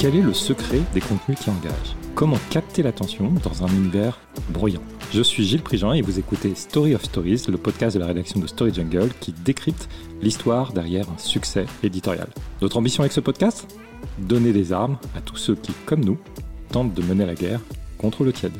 Quel est le secret des contenus qui engagent? Comment capter l'attention dans un univers bruyant Je suis Gilles Prigent et vous écoutez Story of Stories, le podcast de la rédaction de Story Jungle qui décrypte l'histoire derrière un succès éditorial. Notre ambition avec ce podcast? Donner des armes à tous ceux qui, comme nous, tentent de mener la guerre contre le tiède.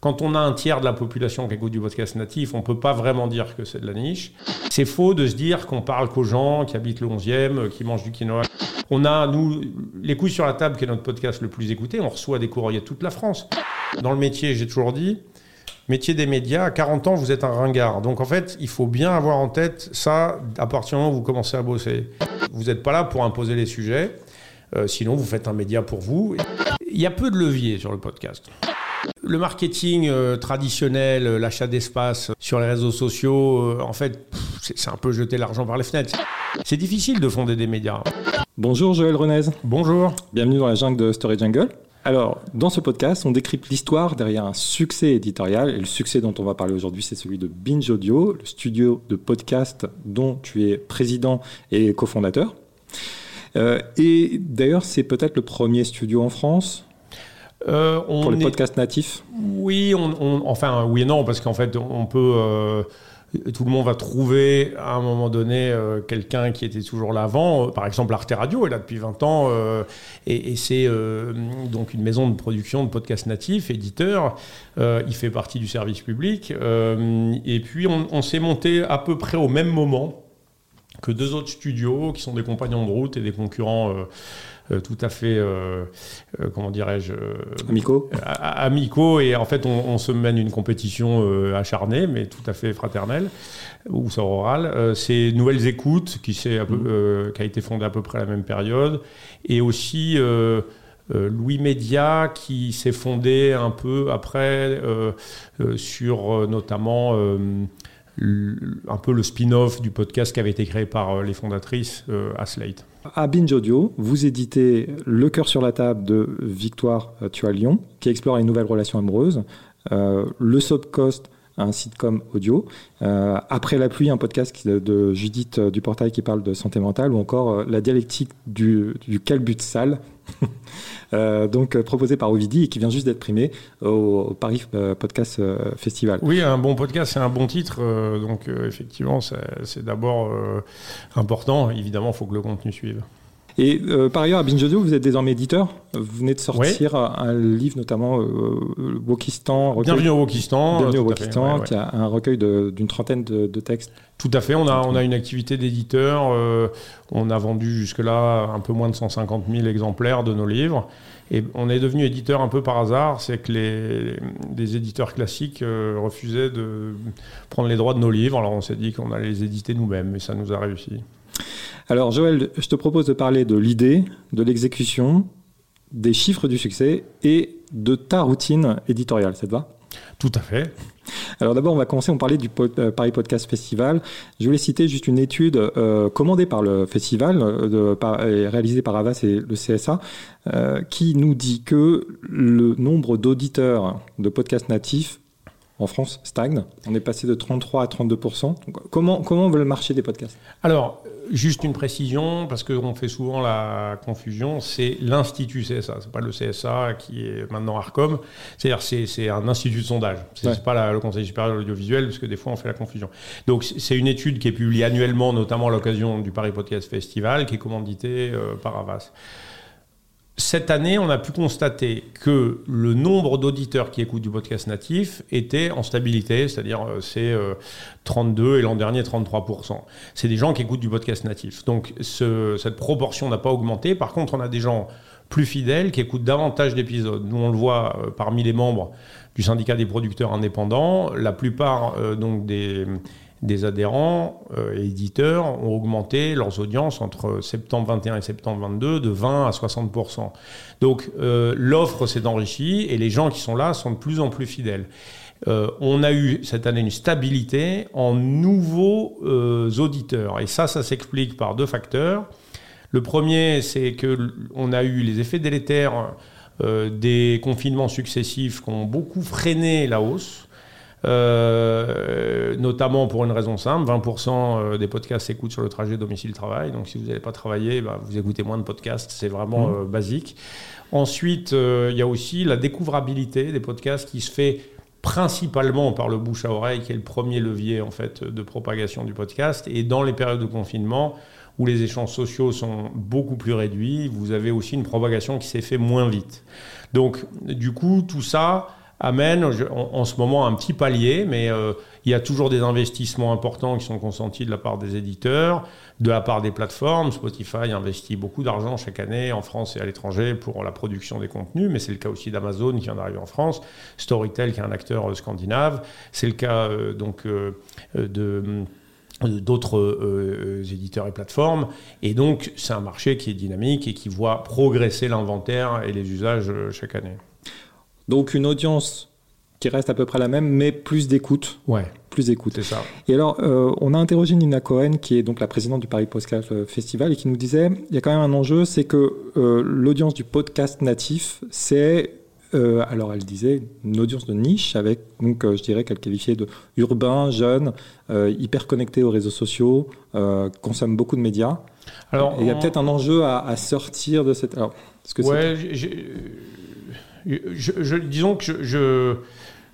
Quand on a un tiers de la population qui écoute du podcast natif, on ne peut pas vraiment dire que c'est de la niche. C'est faux de se dire qu'on parle qu'aux gens qui habitent le 11e, qui mangent du quinoa. On a, nous, Les couilles sur la table, qui est notre podcast le plus écouté. On reçoit des courriers de toute la France. Dans le métier, j'ai toujours dit, métier des médias, à 40 ans, vous êtes un ringard. Donc en fait, il faut bien avoir en tête ça à partir du moment où vous commencez à bosser. Vous n'êtes pas là pour imposer les sujets. Euh, sinon, vous faites un média pour vous. Il y a peu de leviers sur le podcast. Le marketing euh, traditionnel, euh, l'achat d'espace sur les réseaux sociaux, en fait, c'est un peu jeter l'argent par les fenêtres. C'est difficile de fonder des médias. Bonjour Joël Renez. Bonjour. Bienvenue dans la jungle de Story Jungle. Alors, dans ce podcast, on décrypte l'histoire derrière un succès éditorial. Et le succès dont on va parler aujourd'hui, c'est celui de Binge Audio, le studio de podcast dont tu es président et cofondateur. Euh, et d'ailleurs, c'est peut-être le premier studio en France euh, pour les podcasts natifs Oui, on, enfin oui et non, parce qu'en fait, on peut... Euh, tout le monde va trouver à un moment donné quelqu'un qui était toujours là avant. Par exemple, Arte Radio est là depuis 20 ans et, c'est donc une maison de production de podcasts natifs, éditeur. il fait partie du service public. et puis, on, s'est monté à peu près au même moment que deux autres studios qui sont des compagnons de route et des concurrents euh, euh, tout à fait, euh, comment dirais-je Amicaux Amicaux, et en fait on, se mène une compétition acharnée, mais tout à fait fraternelle, ou sororale. C'est Nouvelles Écoutes, qui, mmh. qui a été fondée à peu près à la même période, et aussi... Louis Média qui s'est fondé un peu après sur notamment un peu le spin-off du podcast qui avait été créé par euh, les fondatrices euh, à Slate. À Binge Audio, vous éditez Le cœur sur la table de Victoire euh, Tu as Lyon, qui explore les nouvelles relations amoureuses, le Subcost, un sitcom audio, Après la pluie, un podcast de Judith Duportail qui parle de santé mentale, ou encore La dialectique du, du calbut sale, Euh, donc euh, proposé par Ovidi et qui vient juste d'être primé au, Paris euh, Podcast Festival. Oui, un bon podcast, c'est un bon titre. donc effectivement, c'est d'abord important. Évidemment, il faut que le contenu suive. Et par ailleurs, à Binge Audio, vous êtes désormais éditeur. Vous venez de sortir un livre, notamment euh, Wokistan. Bienvenue au Wokistan. Bienvenue au Wokistan, qui a un recueil d'une trentaine de, textes. Tout à fait. On a, on a une activité d'éditeur. on a vendu jusque-là un peu moins de 150 000 exemplaires de nos livres. Et on est devenu éditeur un peu par hasard, c'est que les, éditeurs classiques euh, refusaient de prendre les droits de nos livres. Alors on s'est dit qu'on allait les éditer nous-mêmes, et ça nous a réussi. Alors Joël, je te propose de parler de l'idée, de l'exécution, des chiffres du succès et de ta routine éditoriale. Ça te va? Tout à fait. Alors d'abord, on va commencer, on parlait du euh, Paris Podcast Festival. Je voulais citer juste une étude euh, commandée par le festival, euh, et réalisée par Avas et le CSA, qui nous dit que le nombre d'auditeurs de podcasts natifs en France stagne. On est passé de 33 à 32 Comment, comment veut le marché des podcasts? Alors, juste une précision, parce qu'on fait souvent la confusion, c'est l'Institut CSA. C'est pas le CSA qui est maintenant ARCOM. C'est-à-dire, c'est un institut de sondage. C'est pas le Conseil supérieur de l'audiovisuel, parce que des fois, on fait la confusion. Donc, c'est une étude qui est publiée annuellement, notamment à l'occasion du Paris Podcast Festival, qui est commanditée euh, par Avas. Cette année, on a pu constater que le nombre d'auditeurs qui écoutent du podcast natif était en stabilité, c'est-à-dire euh, c'est 32 euh, et l'an dernier 33%. C'est des gens qui écoutent du podcast natif. Donc cette proportion n'a pas augmenté. Par contre, on a des gens plus fidèles qui écoutent davantage d'épisodes. Nous, on le voit euh, parmi les membres du syndicat des producteurs indépendants. La plupart donc des des adhérents euh, et éditeurs ont augmenté leurs audiences entre septembre 21 et septembre 22 de 20 à 60% Donc euh, l'offre s'est enrichie et les gens qui sont là sont de plus en plus fidèles. Euh, on a eu cette année une stabilité en nouveaux auditeurs et ça, ça s'explique par deux facteurs. Le premier, c'est que on a eu les effets délétères des confinements successifs qui ont beaucoup freiné la hausse. Euh, notamment pour une raison simple, 20% des podcasts s'écoutent sur le trajet domicile-travail. Donc si vous n'allez pas travailler, bah, vous écoutez moins de podcasts, c'est vraiment mmh. basique. Ensuite, il y a aussi la découvrabilité des podcasts qui se fait principalement par le bouche à oreille, qui est le premier levier en fait de propagation du podcast. Et dans les périodes de confinement, où les échanges sociaux sont beaucoup plus réduits, vous avez aussi une propagation qui s'est fait moins vite. Donc, du coup, tout ça amène en, ce moment un petit palier, mais euh, il y a toujours des investissements importants qui sont consentis de la part des éditeurs, de la part des plateformes. Spotify investit beaucoup d'argent chaque année en France et à l'étranger pour la production des contenus, mais c'est le cas aussi d'Amazon qui vient d'arriver en France, Storytel qui est un acteur euh, scandinave, c'est le cas euh, donc de d'autres euh, éditeurs et plateformes. Et donc, c'est un marché qui est dynamique et qui voit progresser l'inventaire et les usages euh, chaque année. Donc, une audience qui reste à peu près la même, mais plus d'écoute. Ouais. Plus d'écoute. C'est ça. Et alors, euh, on a interrogé Nina Cohen, qui est donc la présidente du Paris Podcast Festival, et qui nous disait, il y a quand même un enjeu, c'est que l'audience du podcast natif, c'est euh, alors elle disait une audience de niche avec, donc euh, je dirais qu'elle qualifiait de urbain, jeune, euh, hyper connecté aux réseaux sociaux, consomme beaucoup de médias. Alors, il y a peut-être un enjeu à, sortir de cette. Alors, que ouais, disons que je,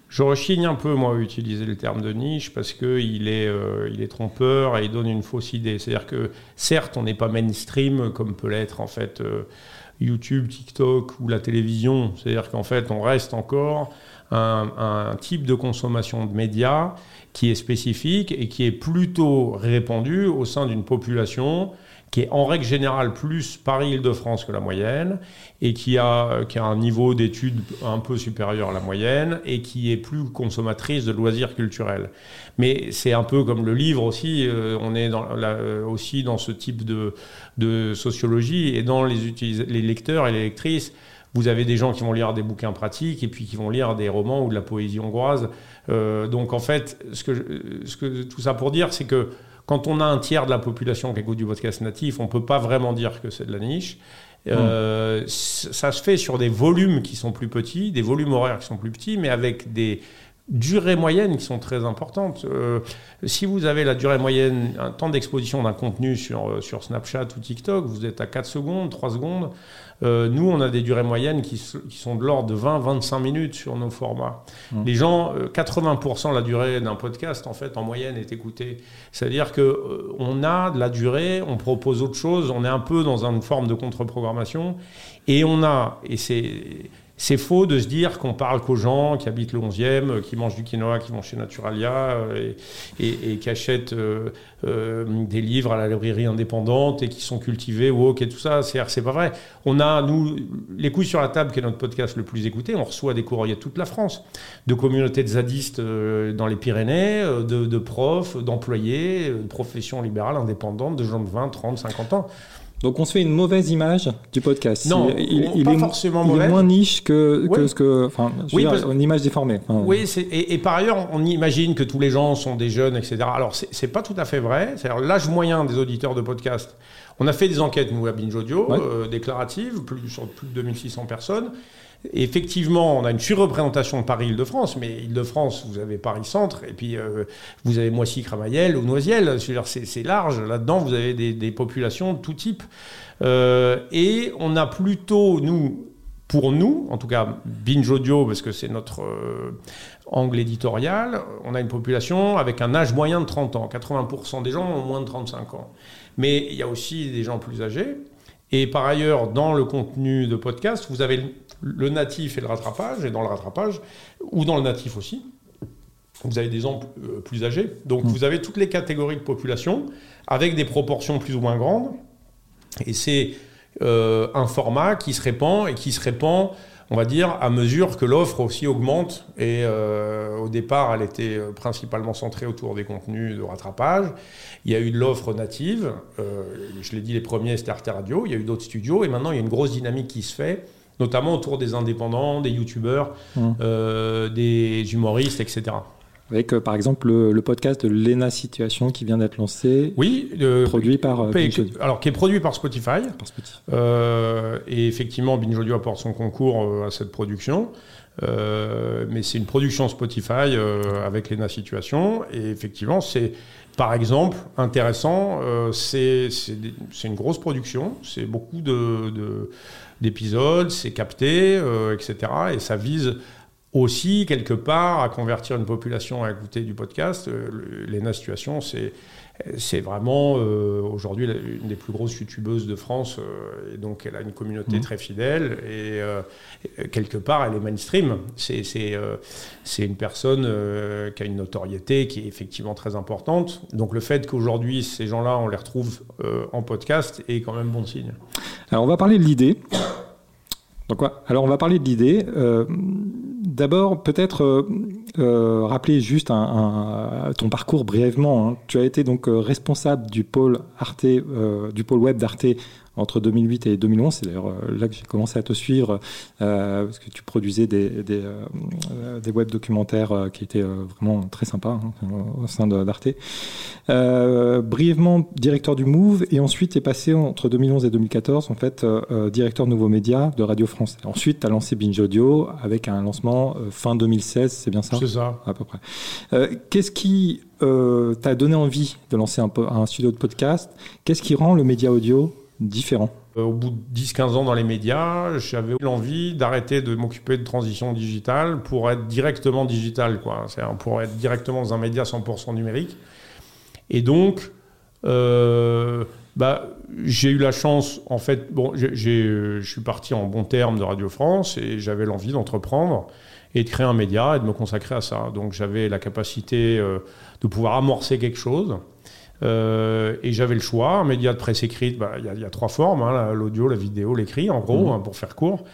je, rechigne un peu moi à utiliser le terme de niche parce que il est, il est trompeur et il donne une fausse idée. C'est-à-dire que certes, on n'est pas mainstream comme peut l'être en fait YouTube, TikTok ou la télévision. C'est-à-dire qu'en fait, on reste encore un, type de consommation de médias qui est spécifique et qui est plutôt répandu au sein d'une population qui est en règle générale plus Paris-Île-de-France que la moyenne, et qui a, qui a un niveau d'études un peu supérieur à la moyenne, et qui est plus consommatrice de loisirs culturels. Mais c'est un peu comme le livre aussi, euh, on est dans euh, aussi dans ce type de, de sociologie, et dans les, les lecteurs et les lectrices, vous avez des gens qui vont lire des bouquins pratiques et puis qui vont lire des romans ou de la poésie hongroise. Euh, donc en fait, ce que, ce que, tout ça pour dire, c'est que quand on a un tiers de la population qui écoute du podcast natif, on ne peut pas vraiment dire que c'est de la niche. Euh, hmm. Ça se fait sur des volumes qui sont plus petits, des volumes horaires qui sont plus petits, mais avec des durées moyennes qui sont très importantes. Euh, si vous avez la durée moyenne, un temps d'exposition d'un contenu sur, euh, sur Snapchat ou TikTok, vous êtes à 4 secondes, 3 secondes. Euh, nous, on a des durées moyennes qui, qui sont de l'ordre de 20-25 minutes sur nos formats. Mmh. Les gens, 80% de la durée d'un podcast, en fait, en moyenne, est écoutée. C'est-à-dire que on a de la durée, on propose autre chose, on est un peu dans une forme de contre-programmation, et on a, et c'est c'est faux de se dire qu'on parle qu'aux gens qui habitent le 11e, euh, qui mangent du quinoa, qui vont chez Naturalia euh, et, qui achètent euh, des livres à la librairie indépendante et qui sont cultivés, woke et tout ça. C'est pas vrai. On a, nous, Les couilles sur la table, qui est notre podcast le plus écouté, on reçoit des courriers de toute la France, de communautés de zadistes dans les Pyrénées, de, de profs, d'employés, de professions libérales indépendantes, de gens de 20, 30, 50 ans. Donc on se fait une mauvaise image du podcast. Non, il, pas est, forcément il est moins niche que, ce que, enfin, oui, une image déformée. oui, et, et, par ailleurs, on imagine que tous les gens sont des jeunes, etc. Alors c'est pas tout à fait vrai. C'est-à-dire l'âge moyen des auditeurs de podcast. On a fait des enquêtes nous à Binge Audio euh, déclaratives, plus sur plus de 2600 personnes effectivement, on a une surreprésentation de Paris-Île-de-France, mais Île-de-France, vous avez Paris-Centre, et puis euh, vous avez Moissy-Cramayel ou Noisiel. C'est large. Là-dedans, vous avez des, populations de tout type. Euh, et on a plutôt, nous, pour nous, en tout cas Binge Audio, parce que c'est notre euh, angle éditorial, on a une population avec un âge moyen de 30 ans. 80% des gens ont moins de 35 ans. Mais il y a aussi des gens plus âgés. Et par ailleurs, dans le contenu de podcast, vous avez le natif et le rattrapage, et dans le rattrapage, ou dans le natif aussi, vous avez des gens euh, plus âgés. Donc mmh. vous avez toutes les catégories de population, avec des proportions plus ou moins grandes. Et c'est euh, un format qui se répand, et qui se répand on va dire, à mesure que l'offre aussi augmente. Et euh, au départ, elle était principalement centrée autour des contenus de rattrapage. Il y a eu de l'offre native. Euh, je l'ai dit, les premiers, c'était Arte Radio. Il y a eu d'autres studios. Et maintenant, il y a une grosse dynamique qui se fait notamment autour des indépendants, des youtubeurs, mmh. des humoristes, etc. Avec euh, par exemple le, podcast de Lena Situation qui vient d'être lancé. Oui, produit par euh, Alors qui est produit par Spotify. Par Spotify. Euh, et effectivement, Binge Audio apporte son concours à cette production. mais c'est une production Spotify avec Lena Situation. Et effectivement, c'est par exemple intéressant. c'est une grosse production. C'est beaucoup d'épisodes, de, c'est capté, etc. Et ça vise aussi, quelque part, à convertir une population à écouter du podcast. Lena Situation, c'est c'est vraiment euh, aujourd'hui une des plus grosses youtubeuses de France euh, et donc elle a une communauté mmh. très fidèle et euh, quelque part elle est mainstream. C'est une personne qui a une notoriété qui est effectivement très importante. Donc le fait qu'aujourd'hui ces gens-là on les retrouve en podcast est quand même bon signe. Alors on va parler de l'idée. Donc, alors on va parler de l'idée. D'abord, peut-être euh, rappeler juste un, ton parcours brièvement. Hein. Tu as été donc euh, responsable du pôle Arte, euh, du pôle web d'Arte entre 2008 et 2011. C'est d'ailleurs euh, là que j'ai commencé à te suivre euh, parce que tu produisais des, des, euh, des web documentaires qui étaient vraiment très sympas hein, au sein d'Arte. brièvement directeur du Move et ensuite tu es passé entre 2011 et 2014 en fait directeur Nouveaux Médias de Radio France. ensuite tu as lancé Binge Audio avec un lancement fin 2016, c'est bien ça? C'est ça. À peu près. Qu'est-ce qui t'a donné envie de lancer un, un studio de podcast? Qu'est-ce qui rend le média audio différent euh, au bout de 10-15 ans dans les médias, j'avais l'envie d'arrêter de m'occuper de transition digitale pour être directement digital, quoi. pour être directement dans un média 100% numérique. Et donc, euh, bah, j'ai eu la chance, en fait, bon, je suis parti en bon terme de Radio France et j'avais l'envie d'entreprendre et de créer un média et de me consacrer à ça. Donc j'avais la capacité euh, de pouvoir amorcer quelque chose. Euh, et j'avais le choix, un média de presse écrite, bah, il y, a trois formes, hein, l'audio, la vidéo, l'écrit, en gros, mmh. hein, pour faire court.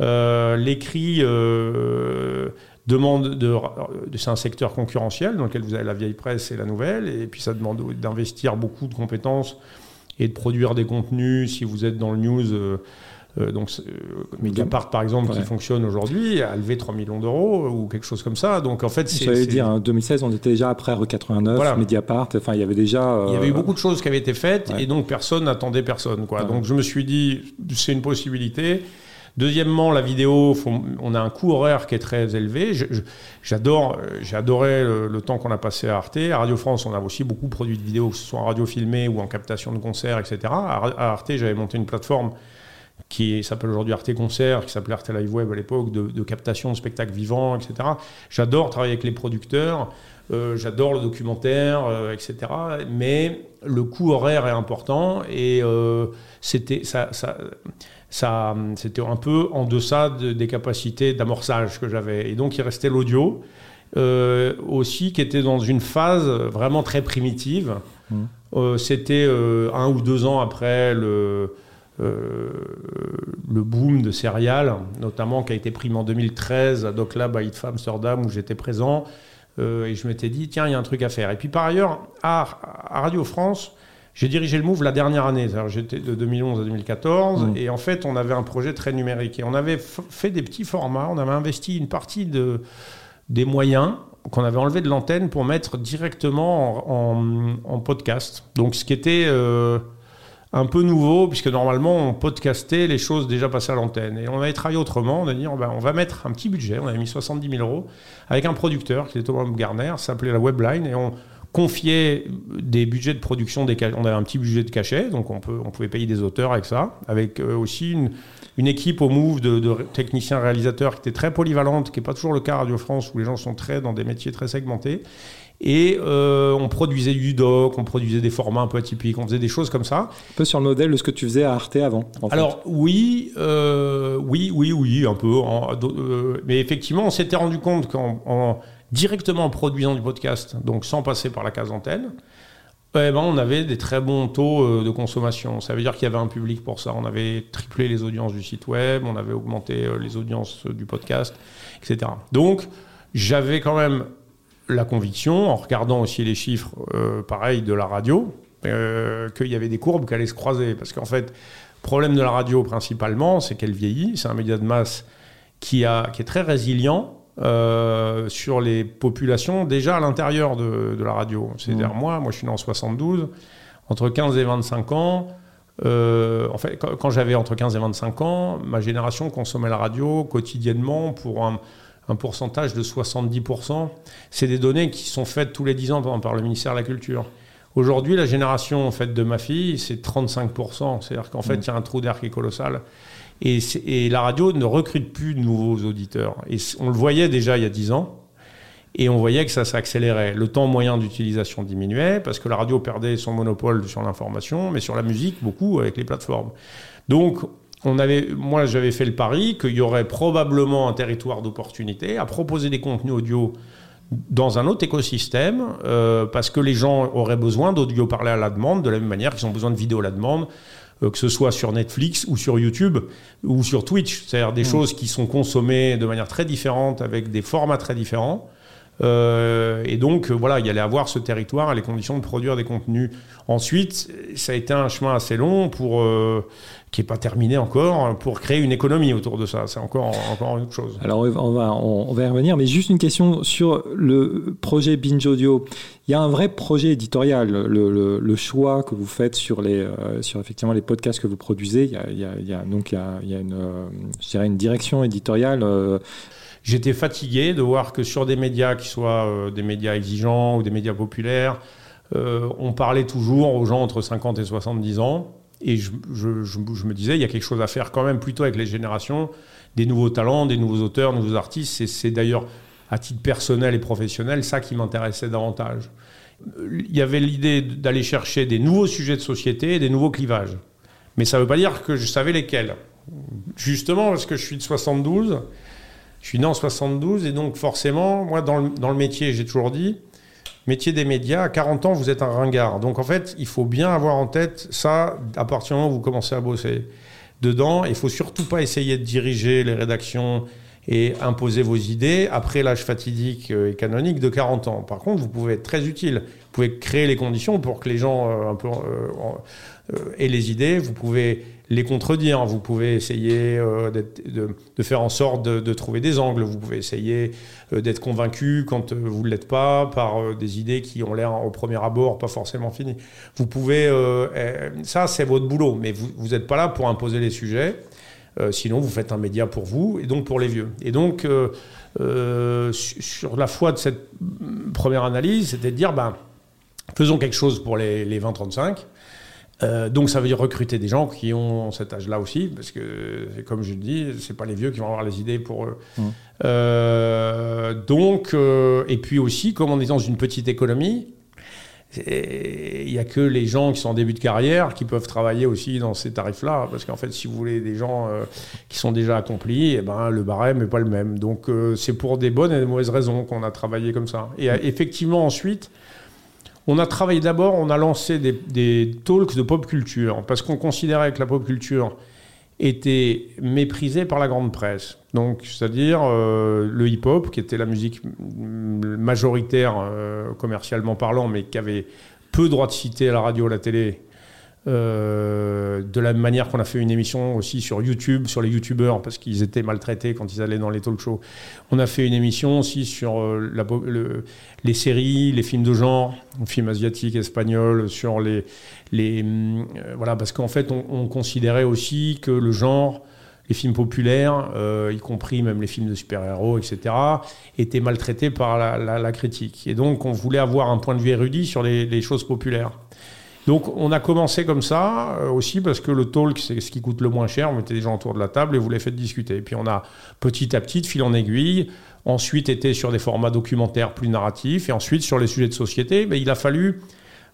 Euh, l'écrit euh, demande de, c'est un secteur concurrentiel dans lequel vous avez la vieille presse et la nouvelle, et puis ça demande d'investir beaucoup de compétences et de produire des contenus. Si vous êtes dans le news, euh, donc, euh, Mediapart, par exemple, qui fonctionne aujourd'hui, a levé 3 millions d'euros ou quelque chose comme ça. Donc, en fait, c'est. J'allais dire, en 2016, on était déjà après RE89, Mediapart. Enfin, il y avait déjà. Il y avait eu euh, beaucoup de choses qui avaient été faites et donc personne n'attendait personne. Quoi. Donc, je me suis dit, c'est une possibilité. Deuxièmement, la vidéo, on a un coût horaire qui est très élevé. J'adore, j'ai adoré le, temps qu'on a passé à Arte. À Radio France, on a aussi beaucoup produit de vidéos, que ce soit en radio filmée ou en captation de concerts, etc. À, Arte, j'avais monté une plateforme qui s'appelle aujourd'hui Arte Concert, qui s'appelait Arte Live Web à l'époque, de, captation de spectacles vivants, etc. J'adore travailler avec les producteurs, euh, j'adore le documentaire, euh, etc. Mais le coût horaire est important et euh, c'était ça, ça, ça c'était un peu en deçà des capacités d'amorçage que j'avais. Et donc il restait l'audio. aussi qui était dans une phase vraiment très primitive. Mmh. C'était un ou deux ans après le, le boom de céréales, notamment qui a été pris en 2013 à Doclab à ITFA Amsterdam où j'étais présent. Euh, et je m'étais dit, tiens, il y a un truc à faire. Et puis par ailleurs, à, Radio France, j'ai dirigé le Move la dernière année. J'étais de 2011 à 2014. Mmh. Et en fait, on avait un projet très numérique. Et on avait fait des petits formats. On avait investi une partie de, des moyens qu'on avait enlevé de l'antenne pour mettre directement en, podcast. Donc, ce qui était. Euh, un peu nouveau, puisque normalement, on podcastait les choses déjà passées à l'antenne. Et on avait travaillé autrement, on a dit, on va, on va mettre un petit budget, on avait mis 70 000 euros, avec un producteur qui était Thomas Garner, s'appelait la Webline, et on confiait des budgets de production, des on avait un petit budget de cachet, donc on, peut, on pouvait payer des auteurs avec ça, avec euh, aussi une, une, équipe au Move de, de techniciens réalisateurs qui était très polyvalente, qui n'est pas toujours le cas à Radio France, où les gens sont très dans des métiers très segmentés. Et euh, on produisait du doc, on produisait des formats un peu atypiques, on faisait des choses comme ça. Un peu sur le modèle de ce que tu faisais à Arte avant. Alors oui, euh, oui, oui, oui, un peu. Euh, mais effectivement, on s'était rendu compte qu'en directement en produisant du podcast, donc sans passer par la case antenne, eh ben, on avait des très bons taux de consommation. Ça veut dire qu'il y avait un public pour ça. On avait triplé les audiences du site web, on avait augmenté les audiences du podcast, etc. Donc j'avais quand même la conviction, en regardant aussi les chiffres, euh, pareil, de la radio, euh, qu'il y avait des courbes qui allaient se croiser. Parce qu'en fait, le problème de la radio principalement, c'est qu'elle vieillit. C'est un média de masse qui, a, qui est très résilient euh, sur les populations déjà à l'intérieur de, la radio. C'est-à-dire, mmh. moi, moi, je suis né en 72, entre 15 et 25 ans. en fait, quand, j'avais entre 15 et 25 ans, ma génération consommait la radio quotidiennement pour un, pourcentage de 70%. C'est des données qui sont faites tous les 10 ans par, le ministère de la Culture. Aujourd'hui, la génération en fait, de ma fille, c'est 35%. C'est-à-dire qu'en fait, mmh. il y a un trou d'air qui est colossal. Et, et, la radio ne recrute plus de nouveaux auditeurs. Et on le voyait déjà il y a 10 ans. Et on voyait que ça s'accélérait. Le temps moyen d'utilisation diminuait parce que la radio perdait son monopole sur l'information, mais sur la musique, beaucoup avec les plateformes. Donc, on avait, moi, j'avais fait le pari qu'il y aurait probablement un territoire d'opportunité à proposer des contenus audio dans un autre écosystème, euh, parce que les gens auraient besoin d'audio parlé à la demande, de la même manière qu'ils ont besoin de vidéo à la demande, euh, que ce soit sur Netflix ou sur YouTube ou sur Twitch. C'est-à-dire des mm. choses qui sont consommées de manière très différente, avec des formats très différents. Euh, et donc, voilà, il y allait avoir ce territoire et les conditions de produire des contenus. Ensuite, ça a été un chemin assez long pour qui n'est pas terminé encore, pour créer une économie autour de ça. C'est encore, encore autre chose. Alors on va, on, va y revenir, mais juste une question sur le projet Binge Audio. Il y a un vrai projet éditorial, le, le, choix que vous faites sur, les, euh, sur effectivement les podcasts que vous produisez. Il y a, il y a, il y a donc il y a, il y a une, euh, je dirais une direction éditoriale. Euh. J'étais fatigué de voir que sur des médias qui soient des médias exigeants ou des médias populaires, on parlait toujours aux gens entre 50 et 70 ans et je, me disais, il y a quelque chose à faire quand même plutôt avec les générations, des nouveaux talents, des nouveaux auteurs, nouveaux artistes. C'est d'ailleurs, à titre personnel et professionnel, ça qui m'intéressait davantage. Il y avait l'idée d'aller chercher des nouveaux sujets de société des nouveaux clivages. Mais ça ne veut pas dire que je savais lesquels. Justement, parce que je suis de 72, je suis né en 72, et donc forcément, moi, dans le métier, j'ai toujours dit, métier des médias, à 40 ans, vous êtes un ringard. Donc en fait, il faut bien avoir en tête ça à partir du moment où vous commencez à bosser dedans. Il faut surtout pas essayer de diriger les rédactions et imposer vos idées après l'âge fatidique euh, et canonique de 40 ans. Par contre, vous pouvez être très utile. Vous pouvez créer les conditions pour que les gens euh, peu, euh, aient les idées. Vous pouvez les contredire. Vous pouvez essayer euh, de, faire en sorte de, trouver des angles. Vous pouvez essayer euh, d'être convaincu quand euh, vous ne l'êtes pas par des idées qui ont l'air au premier abord pas forcément finies. Vous pouvez, eh, ça c'est votre boulot, mais vous n'êtes pas là pour imposer les sujets. Sinon, vous faites un média pour vous et donc pour les vieux. Et donc, sur la foi de cette première analyse, c'était de dire, ben, faisons quelque chose pour les, les 20-35 euh, donc ça veut dire recruter des gens qui ont cet âge-là aussi, parce que comme je le dis, c'est pas les vieux qui vont avoir les idées pour eux. Mmh. Euh, donc euh, et puis aussi, comme on est dans une petite économie, il n'y a que les gens qui sont en début de carrière qui peuvent travailler aussi dans ces tarifs-là, parce qu'en fait, si vous voulez des gens qui sont déjà accomplis, eh ben le barème n'est pas le même. Donc c'est pour des bonnes et des mauvaises raisons qu'on a travaillé comme ça. Et effectivement ensuite. On a travaillé d'abord, on a lancé des, talks de pop culture, parce qu'on considérait que la pop culture était méprisée par la grande presse. Donc, c'est-à-dire euh, le hip-hop, qui était la musique majoritaire euh, commercialement parlant, mais qui avait peu droit de citer à la radio, à la télé, euh, de la même manière qu'on a fait une émission aussi sur YouTube, sur les YouTubeurs, parce qu'ils étaient maltraités quand ils allaient dans les talk shows. On a fait une émission aussi sur euh, la, les séries, les films de genre, films asiatiques, espagnols, sur les. les euh, voilà, parce qu'en fait, on, considérait aussi que le genre les films populaires, y compris même les films de super-héros, etc., étaient maltraités par la, critique. Et donc, on voulait avoir un point de vue érudit sur les choses populaires. Donc on a commencé comme ça euh, aussi parce que le talk c'est ce qui coûte le moins cher. On mettait des gens autour de la table et vous les faites discuter. Et puis on a petit à petit, fil en aiguille, ensuite été sur des formats documentaires plus narratifs et ensuite sur les sujets de société. Mais il a fallu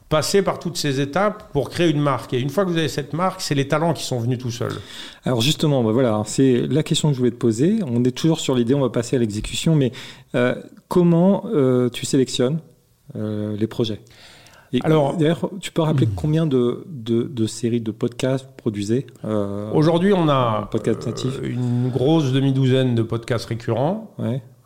passer par toutes ces étapes pour créer une marque. Et une fois que vous avez cette marque, c'est les talents qui sont venus tout seuls. Alors justement, bah voilà, c'est la question que je voulais te poser. On est toujours sur l'idée, on va passer à l'exécution, mais euh, comment euh, tu sélectionnes les projets? Alors, d'ailleurs, tu peux rappeler combien de, de, séries de podcasts vous produisez euh, Aujourd'hui, on a podcast natif. Euh, une grosse demi-douzaine de podcasts récurrents.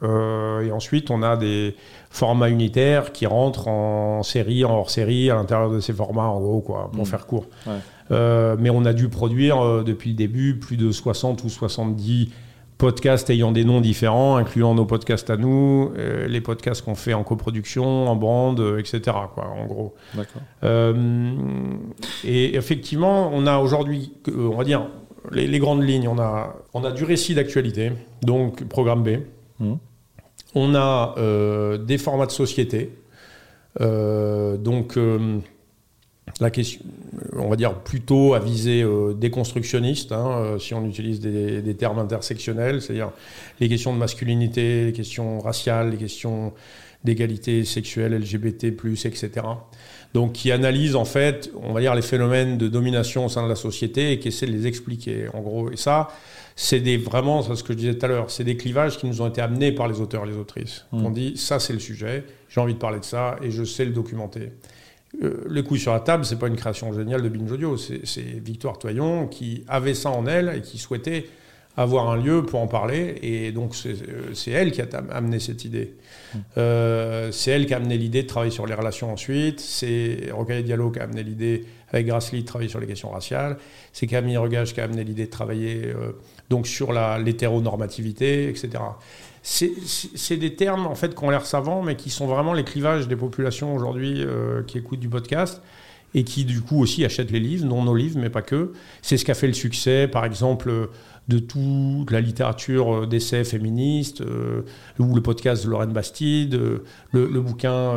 Euh, et ensuite, on a des formats unitaires qui rentrent en série, en hors-série, à l'intérieur de ces formats, en gros, quoi, pour mm. faire court. mais on a dû produire depuis le début plus de 60 ou 70 podcasts ayant des noms différents, incluant nos podcasts à nous, euh, les podcasts qu'on fait en coproduction, en brand, euh, etc. Quoi, en gros. Euh, et effectivement, on a aujourd'hui, on va dire, les, grandes lignes. On a, on a du récit d'actualité, donc programme B. Mmh. On a des formats de société. donc la question, on va dire plutôt à viser euh, déconstructionniste, hein, euh, si on utilise des, termes intersectionnels, c'est-à-dire les questions de masculinité, les questions raciales, les questions d'égalité sexuelle, LGBT+, etc. Donc qui analyse en fait, on va dire, les phénomènes de domination au sein de la société et qui essaie de les expliquer, en gros. Et ça, c'est des, vraiment, c'est ce que je disais tout à l'heure, c'est des clivages qui nous ont été amenés par les auteurs et les autrices. Mmh. On dit, ça c'est le sujet, j'ai envie de parler de ça et je sais le documenter. Euh, le coup sur la table, c'est pas une création géniale de Binge Audio, c'est Victoire Toyon qui avait ça en elle et qui souhaitait avoir un lieu pour en parler. Et donc, c'est euh, elle qui a amené cette idée. Mmh. Euh, c'est elle qui a amené l'idée de travailler sur les relations ensuite. C'est Rocaille Diallo qui a amené l'idée, avec Grassley, de travailler sur les questions raciales. C'est Camille Regage qui a amené l'idée de travailler donc sur l'hétéronormativité, etc c'est des termes en fait qui ont l'air savants, mais qui sont vraiment les clivages des populations aujourd'hui euh, qui écoutent du podcast et qui du coup aussi achètent les livres, non nos livres, mais pas que. C'est ce qui a fait le succès, par exemple, de toute la littérature euh, d'essai féministe, euh, ou le podcast de Lorraine Bastide, le, bouquin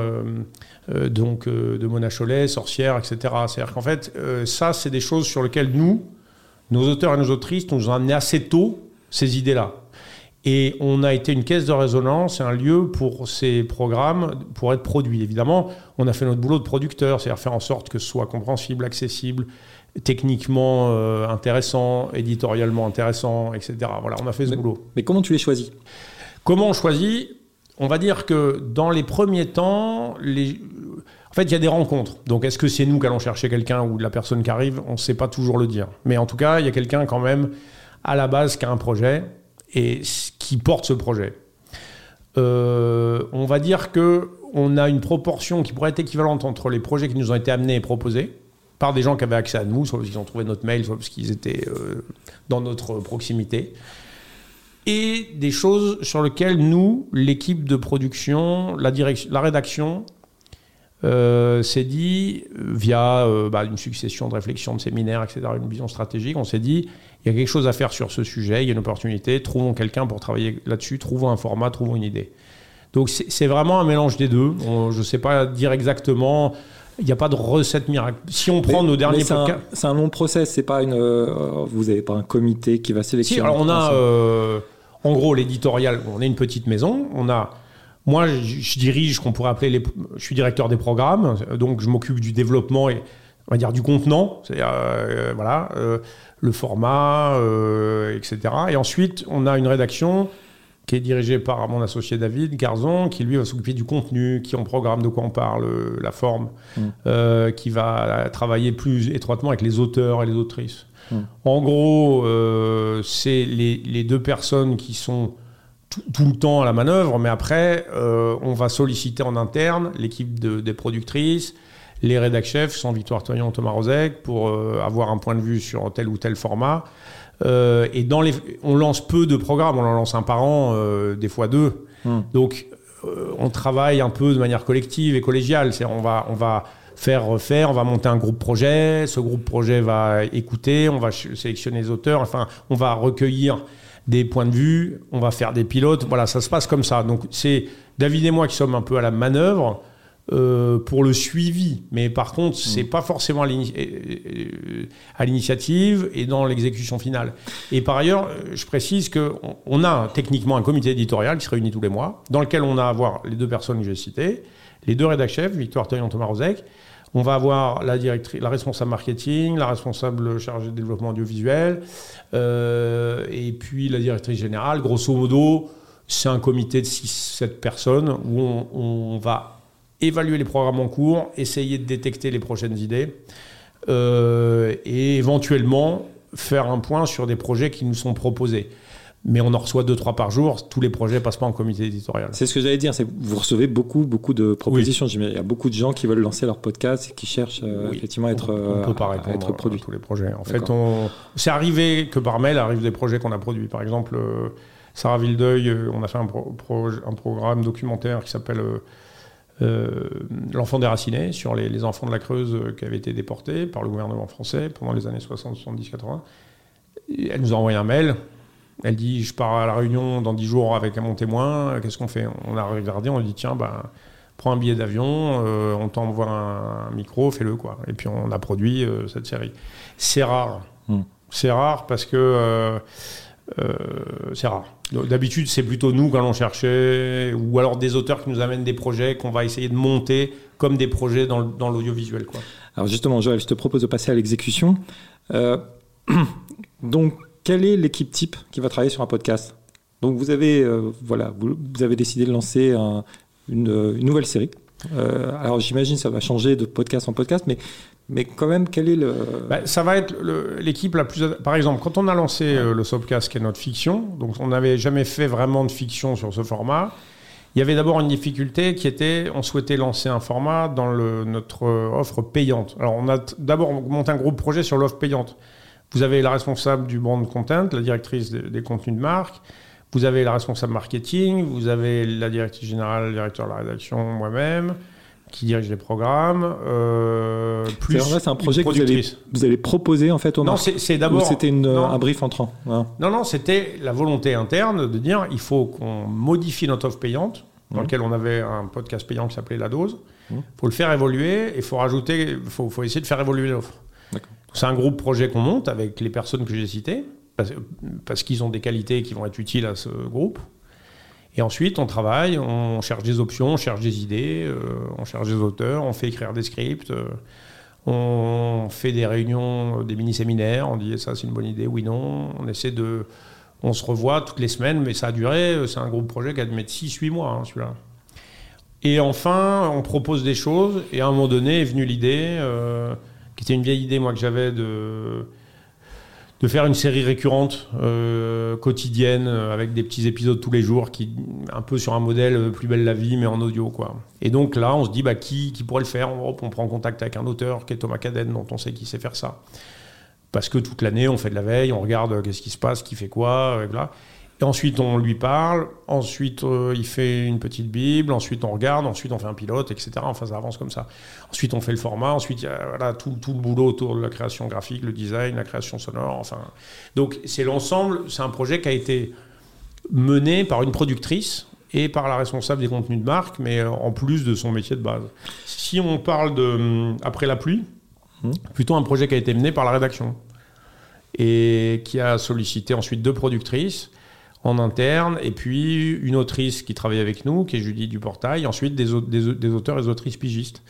donc de Mona Chollet, Sorcière, etc. C'est-à-dire qu'en fait, ça, c'est des choses sur lesquelles nous, nos auteurs et nos autrices, nous ont amené assez tôt ces idées-là. Et on a été une caisse de résonance, un lieu pour ces programmes pour être produits. Évidemment, on a fait notre boulot de producteur, c'est-à-dire faire en sorte que ce soit compréhensible, accessible, techniquement euh, intéressant, éditorialement intéressant, etc. Voilà, on a fait ce boulot. Mais comment tu les choisis? Comment on choisit? On va dire que dans les premiers temps, les... en fait, il y a des rencontres. Donc, est-ce que c'est nous qui allons chercher quelqu'un ou la personne qui arrive? On ne sait pas toujours le dire. Mais en tout cas, il y a quelqu'un quand même à la base qui a un projet et qui porte ce projet. Euh, on va dire que on a une proportion qui pourrait être équivalente entre les projets qui nous ont été amenés et proposés par des gens qui avaient accès à nous, soit parce qu'ils ont trouvé notre mail, soit parce qu'ils étaient euh, dans notre proximité, et des choses sur lesquelles nous, l'équipe de production, la, direction, la rédaction, euh, s'est dit, via bah, une succession de réflexions, de séminaires, etc., une vision stratégique, on s'est dit, il y a quelque chose à faire sur ce sujet, il y a une opportunité, trouvons quelqu'un pour travailler là-dessus, trouvons un format, trouvons une idée. Donc c'est vraiment un mélange des deux. je ne sais pas dire exactement. Il n'y a pas de recette miracle. Si on prend nos derniers podcasts. C'est un, long process, c'est pas une. Euh, vous n'avez pas un comité qui va sélectionner. Si, alors on a. Euh, en gros, l'éditorial, on est une petite maison. On a. Moi, je, dirige ce qu'on pourrait appeler les. Je suis directeur des programmes, donc je m'occupe du développement et on va dire du contenant. C'est-à-dire, euh, voilà le format, euh, etc. Et ensuite, on a une rédaction qui est dirigée par mon associé David Garzon, qui lui va s'occuper du contenu, qui en programme de quoi on parle, la forme, mm. euh, qui va travailler plus étroitement avec les auteurs et les autrices. Mm. En gros, euh, c'est les, deux personnes qui sont tout, le temps à la manœuvre, mais après, on va solliciter en interne l'équipe des productrices, les rédac chefs sont Victoire Toyon, Thomas Rozek, pour euh, avoir un point de vue sur tel ou tel format. Euh, et dans les, on lance peu de programmes, on en lance un par an, euh, des fois deux. Hmm. Donc, on travaille un peu de manière collective et collégiale. C'est on va, on va faire refaire, on va monter un groupe projet. Ce groupe projet va écouter, on va sélectionner les auteurs. Enfin, on va recueillir des points de vue, on va faire des pilotes. Voilà, ça se passe comme ça. Donc, c'est David et moi qui sommes un peu à la manœuvre. Euh, pour le suivi. Mais par contre, c'est mm. pas forcément euh, euh, à l'initiative et dans l'exécution finale. Et par ailleurs, je précise qu'on on a techniquement un comité éditorial qui se réunit tous les mois, dans lequel on a à voir les deux personnes que j'ai citées, les deux rédacteurs chefs, Victoire Toyon, Thomas Rozek. On va avoir la, responsable marketing, la responsable chargée de développement audiovisuel, et puis la directrice générale. Grosso modo, c'est un comité de 6-7 personnes où on, on va évaluer les programmes en cours, essayer de détecter les prochaines idées euh, et éventuellement faire un point sur des projets qui nous sont proposés. Mais on en reçoit deux trois par jour. Tous les projets passent pas en comité éditorial. C'est ce que j'allais dire. C'est vous recevez beaucoup beaucoup de propositions. Il y a beaucoup de gens qui veulent lancer leur podcast et qui cherchent euh, effectivement à être on, peut pas répondre à être produit. tous les projets. En fait, on... c'est arrivé que par mail arrivent des projets qu'on a produits. Par exemple, euh, Sarah Vildeuil, euh, on a fait un, un programme documentaire qui s'appelle L'enfant déraciné sur les, les, enfants de la Creuse qui avaient été déportés par le gouvernement français pendant les années 60, 70, 80. elle nous a envoyé un mail elle dit Je pars à la réunion dans 10 jours avec mon témoin, qu'est-ce qu'on fait? On a regardé, on lui dit Tiens, ben, prends un billet d'avion, euh, on t'envoie un, micro, fais-le. quoi. Et puis on a produit euh, cette série. C'est rare. Hmm. C'est rare parce que. Euh, c'est rare. D'habitude, c'est plutôt nous quand on cherchait, ou alors des auteurs qui nous amènent des projets qu'on va essayer de monter comme des projets dans, dans l'audiovisuel. Alors justement, Joël, je te propose de passer à l'exécution. donc, quelle est l'équipe type qui va travailler sur un podcast? Donc vous avez, euh, voilà, vous, avez décidé de lancer une, nouvelle série. Euh, alors j'imagine ça va changer de podcast en podcast, mais, mais quand même, quel est le... Bah, ça va être l'équipe la plus... Par exemple, quand on a lancé euh, le Sobcast, qui est notre fiction, donc on n'avait jamais fait vraiment de fiction sur ce format, il y avait d'abord une difficulté qui était, on souhaitait lancer un format dans le, notre offre payante. Alors on a d'abord monté un groupe projet sur l'offre payante. Vous avez la responsable du brand content, la directrice des, contenus de marque. Vous avez la responsable marketing. Vous avez la directrice générale, le directeur de la rédaction, moi-même, qui dirige les programmes. Euh, plus c'est un projet que vous allez, vous allez, proposer en fait au Non, c'est d'abord. C'était un brief entrant. Non, non, c'était la volonté interne de dire il faut qu'on modifie notre offre payante, dans lequel on avait un podcast payant qui s'appelait La Dose. Il faut le faire évoluer et il faut rajouter, il faut, faut essayer de faire évoluer l'offre. C'est un groupe projet qu'on monte avec les personnes que j'ai citées, parce, qu'ils ont des qualités qui vont être utiles à ce groupe. Et ensuite, on travaille, on cherche des options, on cherche des idées, euh, on cherche des auteurs, on fait écrire des scripts, euh, on fait des réunions, des mini-séminaires, on dit ça c'est une bonne idée, oui, non. On essaie de. On se revoit toutes les semaines, mais ça a duré, c'est un groupe projet qui a dû mettre 6-8 mois, hein, celui-là. Et enfin, on propose des choses, et à un moment donné est venue l'idée. Euh, qui était une vieille idée, moi, que j'avais de, faire une série récurrente, euh, quotidienne, euh, avec des petits épisodes tous les jours, qui, un peu sur un modèle euh, Plus belle la vie, mais en audio. Quoi. Et donc là, on se dit, bah, qui, pourrait le faire? On, on prend contact avec un auteur, qui est Thomas Caden, dont on sait qu'il sait faire ça. Parce que toute l'année, on fait de la veille, on regarde qu'est-ce qui se passe, qui fait quoi, et voilà. Et ensuite, on lui parle. Ensuite, euh, il fait une petite Bible. Ensuite, on regarde. Ensuite, on fait un pilote, etc. Enfin, ça avance comme ça. Ensuite, on fait le format. Ensuite, il y a voilà, tout, tout, le boulot autour de la création graphique, le design, la création sonore. Enfin, donc, c'est l'ensemble. C'est un projet qui a été mené par une productrice et par la responsable des contenus de marque, mais euh, en plus de son métier de base. Si on parle de hum, Après la pluie, mmh. plutôt un projet qui a été mené par la rédaction et qui a sollicité ensuite deux productrices en interne, et puis une autrice qui travaille avec nous, qui est Julie Duportail, ensuite des, des, auteurs et des autrices pigistes.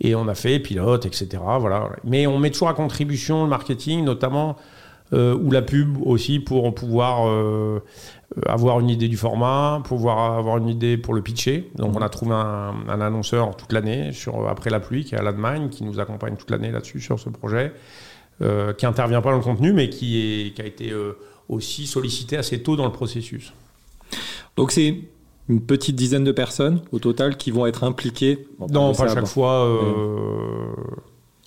Et on a fait pilote, etc. Voilà. Mais on met toujours à contribution le marketing, notamment, euh, ou la pub aussi, pour pouvoir euh, avoir une idée du format, pouvoir avoir une idée pour le pitcher. Donc on a trouvé un, annonceur toute l'année, sur Après la pluie, qui est à l'Allemagne, qui nous accompagne toute l'année là-dessus, sur ce projet, euh, qui intervient pas dans le contenu, mais qui, est, qui a été aussi sollicité assez tôt dans le processus. Donc c'est une petite dizaine de personnes au total qui vont être impliquées Non, pas chaque fois. Euh,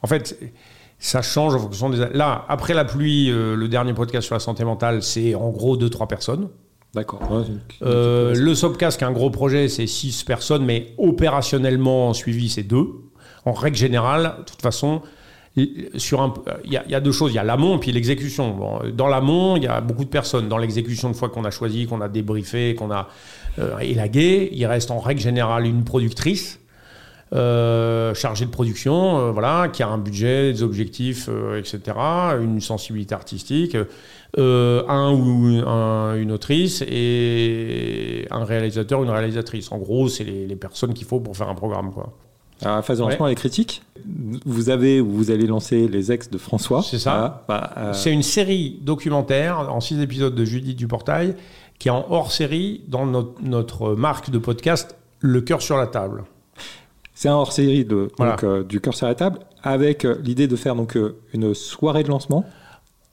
en fait, ça change en fonction des. Là, après la pluie, euh, le dernier podcast sur la santé mentale, c'est en gros 2-3 personnes. D'accord. Euh, le Sobcast, qui est un gros projet, c'est 6 personnes, mais opérationnellement suivi, c'est 2. En règle générale, de toute façon, sur un, il y, a deux choses. Il y a l'amont puis l'exécution. dans l'amont, il y a beaucoup de personnes. Dans l'exécution, une fois qu'on a choisi, qu'on a débriefé, qu'on a euh, élagué, il reste en règle générale une productrice euh, chargée de production, euh, voilà, qui a un budget, des objectifs, etc., une sensibilité artistique, un ou une autrice et un réalisateur, une réalisatrice. En gros, c'est les, les personnes qu'il faut pour faire un programme, quoi. Alors, la phase de lancement, elle est critique. Vous avez, vous allez lancer les ex de François. C'est ça. Bah, euh, C'est une série documentaire en six épisodes de Judith Duportail qui est en hors série dans notre, marque de podcast Le cœur sur la table. C'est un hors série de, euh, du cœur sur la table avec euh, l'idée de faire donc une soirée de lancement.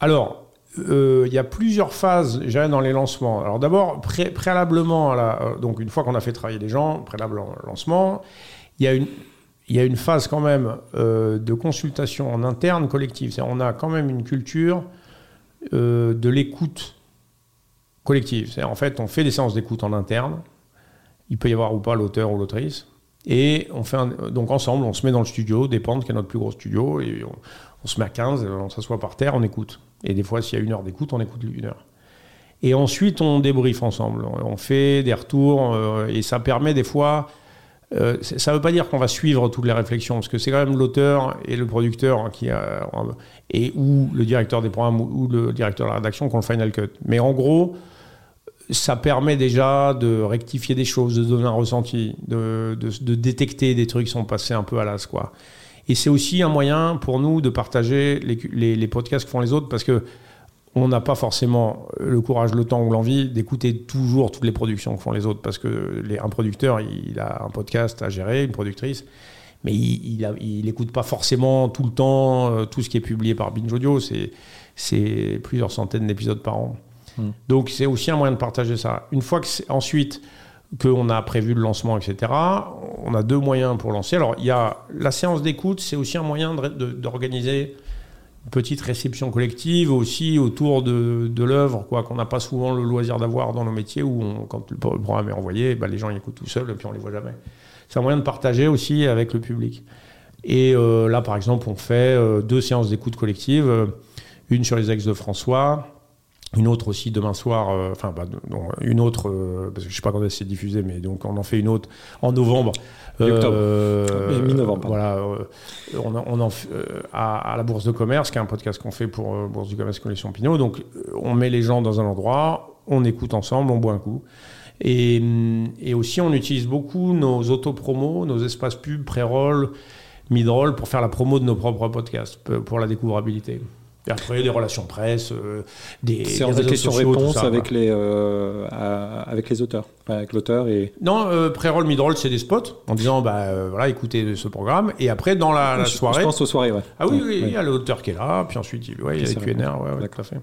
Alors, il y a plusieurs phases dans les lancements. Alors d'abord, préalablement à la, donc une fois qu'on a fait travailler les gens, préalablement au lancement, il y a une, il y a une phase quand même de consultation en interne collective. On a quand même une culture de l'écoute collective. En fait, on fait des séances d'écoute en interne. Il peut y avoir ou pas l'auteur ou l'autrice. Et on fait donc ensemble, on se met dans le studio, dépend qui est notre plus gros studio, et on, se met à 15, on s'assoit par terre, on écoute. Et des fois, s'il y a une heure d'écoute, on écoute une heure. Et ensuite, on débriefe ensemble. On fait des retours, euh, et ça permet des fois. Euh, ça ne veut pas dire qu'on va suivre toutes les réflexions, parce que c'est quand même l'auteur et le producteur qui a, et ou le directeur des programmes ou le directeur de la rédaction qui ont le final cut. Mais en gros, ça permet déjà de rectifier des choses, de donner un ressenti, de, de, détecter des trucs qui sont passés un peu à l'as. Et c'est aussi un moyen pour nous de partager les, les, podcasts que font les autres parce que on n'a pas forcément le courage, le temps ou l'envie d'écouter toujours toutes les productions que font les autres parce que les, un producteur, il a un podcast à gérer, une productrice, mais il n'écoute pas forcément tout le temps euh, tout ce qui est publié par Binge Audio. C'est plusieurs centaines d'épisodes par an. Hmm. Donc c'est aussi un moyen de partager ça. Une fois que ensuite qu'on a prévu le lancement, etc., on a deux moyens pour lancer. Alors il y a la séance d'écoute, c'est aussi un moyen d'organiser petite réception collective aussi autour de, de l'œuvre, quoi, qu'on n'a pas souvent le loisir d'avoir dans nos métiers où quand le programme est envoyé, bah, les gens y écoutent tout seuls et puis on les voit jamais. C'est un moyen de partager aussi avec le public. Et euh, là, par exemple, on fait euh, deux séances d'écoute collective, euh, une sur les ex de François, une autre aussi demain soir, euh, enfin bah, une autre, euh, parce que je sais pas quand c'est diffusé, mais donc on en fait une autre en novembre. Euh, mi-novembre. Voilà, on, on en à, à, la Bourse de Commerce, qui est un podcast qu'on fait pour Bourse du Commerce Collection Pinot. Donc on met les gens dans un endroit, on écoute ensemble, on boit un coup. Et, et aussi on utilise beaucoup nos autopromos, nos espaces pubs, pré-roll, mid-roll pour faire la promo de nos propres podcasts, pour la découvrabilité. Et après, des relations presse, euh, des, des, questions-réponses avec, les, euh, avec les auteurs, avec l'auteur et... Non, euh, pré-roll, mid-roll, c'est des spots en disant, bah, euh, voilà, écoutez ce programme. Et après, dans la, soirée... Je pense aux soirées, ouais. Ah oui, oui, il y a l'auteur qui est là, puis ensuite, il, ouais, il y a les QNR, ouais, tout à fait.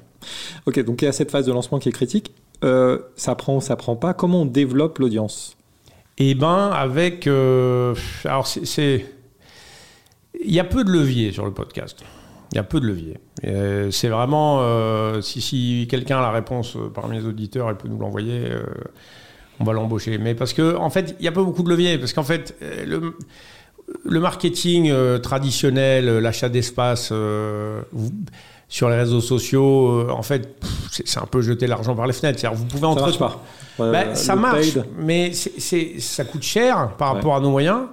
Ok, donc il y a cette phase de lancement qui est critique. ça prend, ça prend pas. Comment on développe l'audience? Eh ben, avec... alors, c'est... Il y a peu de leviers sur le podcast. Il y a peu de leviers. Euh, c'est vraiment, euh, si, si quelqu'un a la réponse euh, parmi les auditeurs, il peut nous l'envoyer, on va l'embaucher. Mais parce que, en fait, il n'y a pas beaucoup de leviers. Parce qu'en fait, le, le marketing traditionnel, l'achat d'espace sur les réseaux sociaux, en fait, c'est un peu jeter l'argent par les fenêtres. Vous pouvez entre... Ça marche pas. Ben, ça marche, mais ça coûte cher par rapport à nos moyens.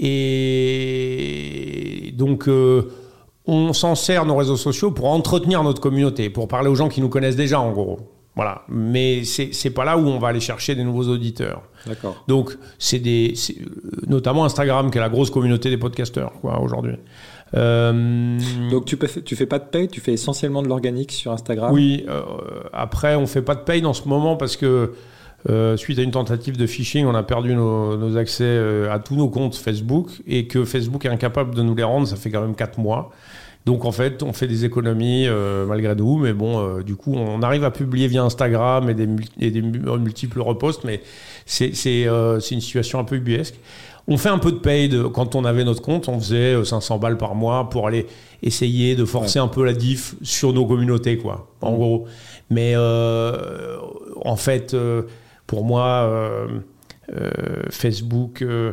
Et donc on s'en sert nos réseaux sociaux pour entretenir notre communauté, pour parler aux gens qui nous connaissent déjà, en gros. Voilà. Mais c'est pas là où on va aller chercher des nouveaux auditeurs. D'accord. Donc, c'est des. Notamment Instagram, qui est la grosse communauté des podcasteurs, quoi, aujourd'hui. Euh, Donc, tu, peux, tu fais pas de paye, tu fais essentiellement de l'organique sur Instagram? Oui. Euh, après, on fait pas de paye dans ce moment parce que. Euh, suite à une tentative de phishing, on a perdu nos, nos accès à tous nos comptes Facebook et que Facebook est incapable de nous les rendre, ça fait quand même 4 mois. Donc en fait, on fait des économies euh, malgré tout, mais bon, euh, du coup, on arrive à publier via Instagram et des, des multiples reposts, mais euh, c'est une situation un peu ubuesque. On fait un peu de paid quand on avait notre compte, on faisait 500 balles par mois pour aller essayer de forcer un peu la diff sur nos communautés, quoi, en mmh. gros. Mais en fait, pour moi euh, Facebook, euh, euh,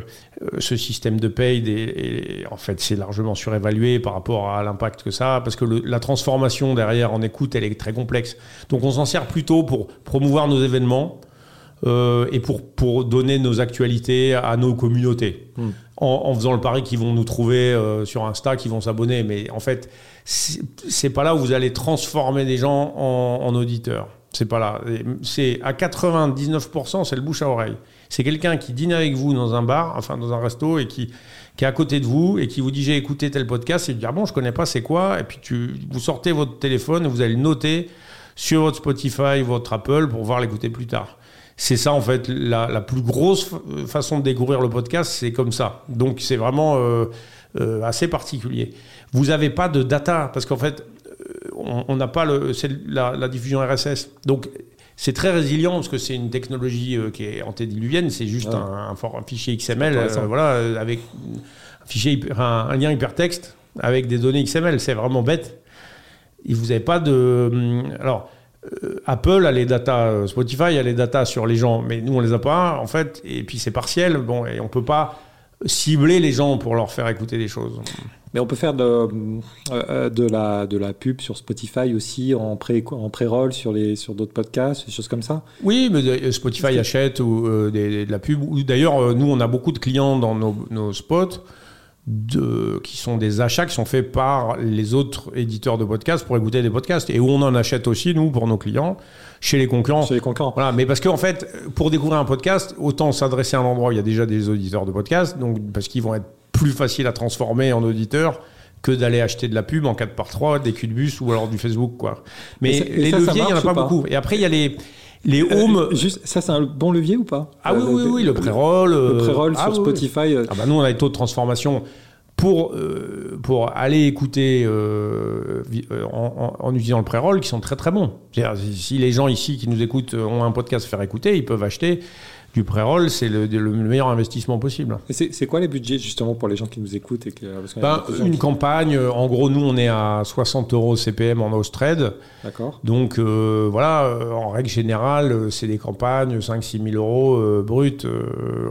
ce système de paid, et, en fait, c'est largement surévalué par rapport à l'impact que ça a, parce que la transformation derrière en écoute, elle est très complexe. Donc, on s'en sert plutôt pour promouvoir nos événements et pour, pour donner nos actualités à nos communautés. Hmm. En, faisant le pari qu'ils vont nous trouver sur Insta, qu'ils vont s'abonner. Mais en fait, c'est pas là où vous allez transformer des gens en, en auditeurs. C'est pas là. C'est à 99%, c'est le bouche à oreille. C'est quelqu'un qui dîne avec vous dans un bar, enfin dans un resto, et qui, est à côté de vous et qui vous dit j'ai écouté tel podcast, et vous dit ah bon, je connais pas, c'est quoi? Et puis vous sortez votre téléphone et vous allez le noter sur votre Spotify, votre Apple pour pouvoir l'écouter plus tard. C'est ça en fait la, plus grosse façon de découvrir le podcast, c'est comme ça. Donc c'est vraiment euh, euh, assez particulier. Vous n'avez pas de data parce qu'en fait on n'a pas la, diffusion RSS. C'est très résilient parce que c'est une technologie euh, qui est antédiluvienne. C'est juste un, un, fichier XML, euh, voilà, euh, avec un, fichier, un, lien hypertexte avec des données XML. C'est vraiment bête. Et vous n'avez pas de. Hum, alors. Apple a les datas, Spotify a les datas sur les gens, mais nous on les a pas en fait, et puis c'est partiel, bon, et on peut pas cibler les gens pour leur faire écouter des choses. Mais on peut faire de, euh, de, la, de la pub sur Spotify aussi en pré-roll en pré sur, les, sur d'autres podcasts, des choses comme ça Oui, mais euh, Spotify achète ou, euh, de la pub. D'ailleurs, nous, on a beaucoup de clients dans nos, nos spots de, qui sont des achats qui sont faits par les autres éditeurs de podcasts pour écouter des podcasts et où on en achète aussi, nous, pour nos clients, chez les concurrents. Chez les concurrents. Voilà, mais parce qu'en fait, pour découvrir un podcast, autant s'adresser à un endroit où il y a déjà des auditeurs de podcasts, donc parce qu'ils vont être plus faciles à transformer en auditeurs que d'aller acheter de la pub en 4x3, des culs de bus ou alors du Facebook, quoi. Mais les leviers, il n'y en a pas, beaucoup. Et après, il y a les, les euh, home. juste, ça, c'est un bon levier ou pas? Ah oui, oui, oui, le pré-roll. Le euh, pré-roll sur ah Spotify. Ah bah nous, on a des taux de transformation pour, euh, pour aller écouter en, en, utilisant le pré-roll qui sont très très bons. Si les gens ici qui nous écoutent ont un podcast à faire écouter, ils peuvent acheter du pré-roll, c'est le, meilleur investissement possible. C'est quoi les budgets justement pour les gens qui nous écoutent et ben, Une campagne, en gros, nous on est à 60 euros CPM en host trade. D'accord. Donc euh, voilà, euh, en règle générale, euh, c'est des campagnes 5-6 000 euros euh, bruts,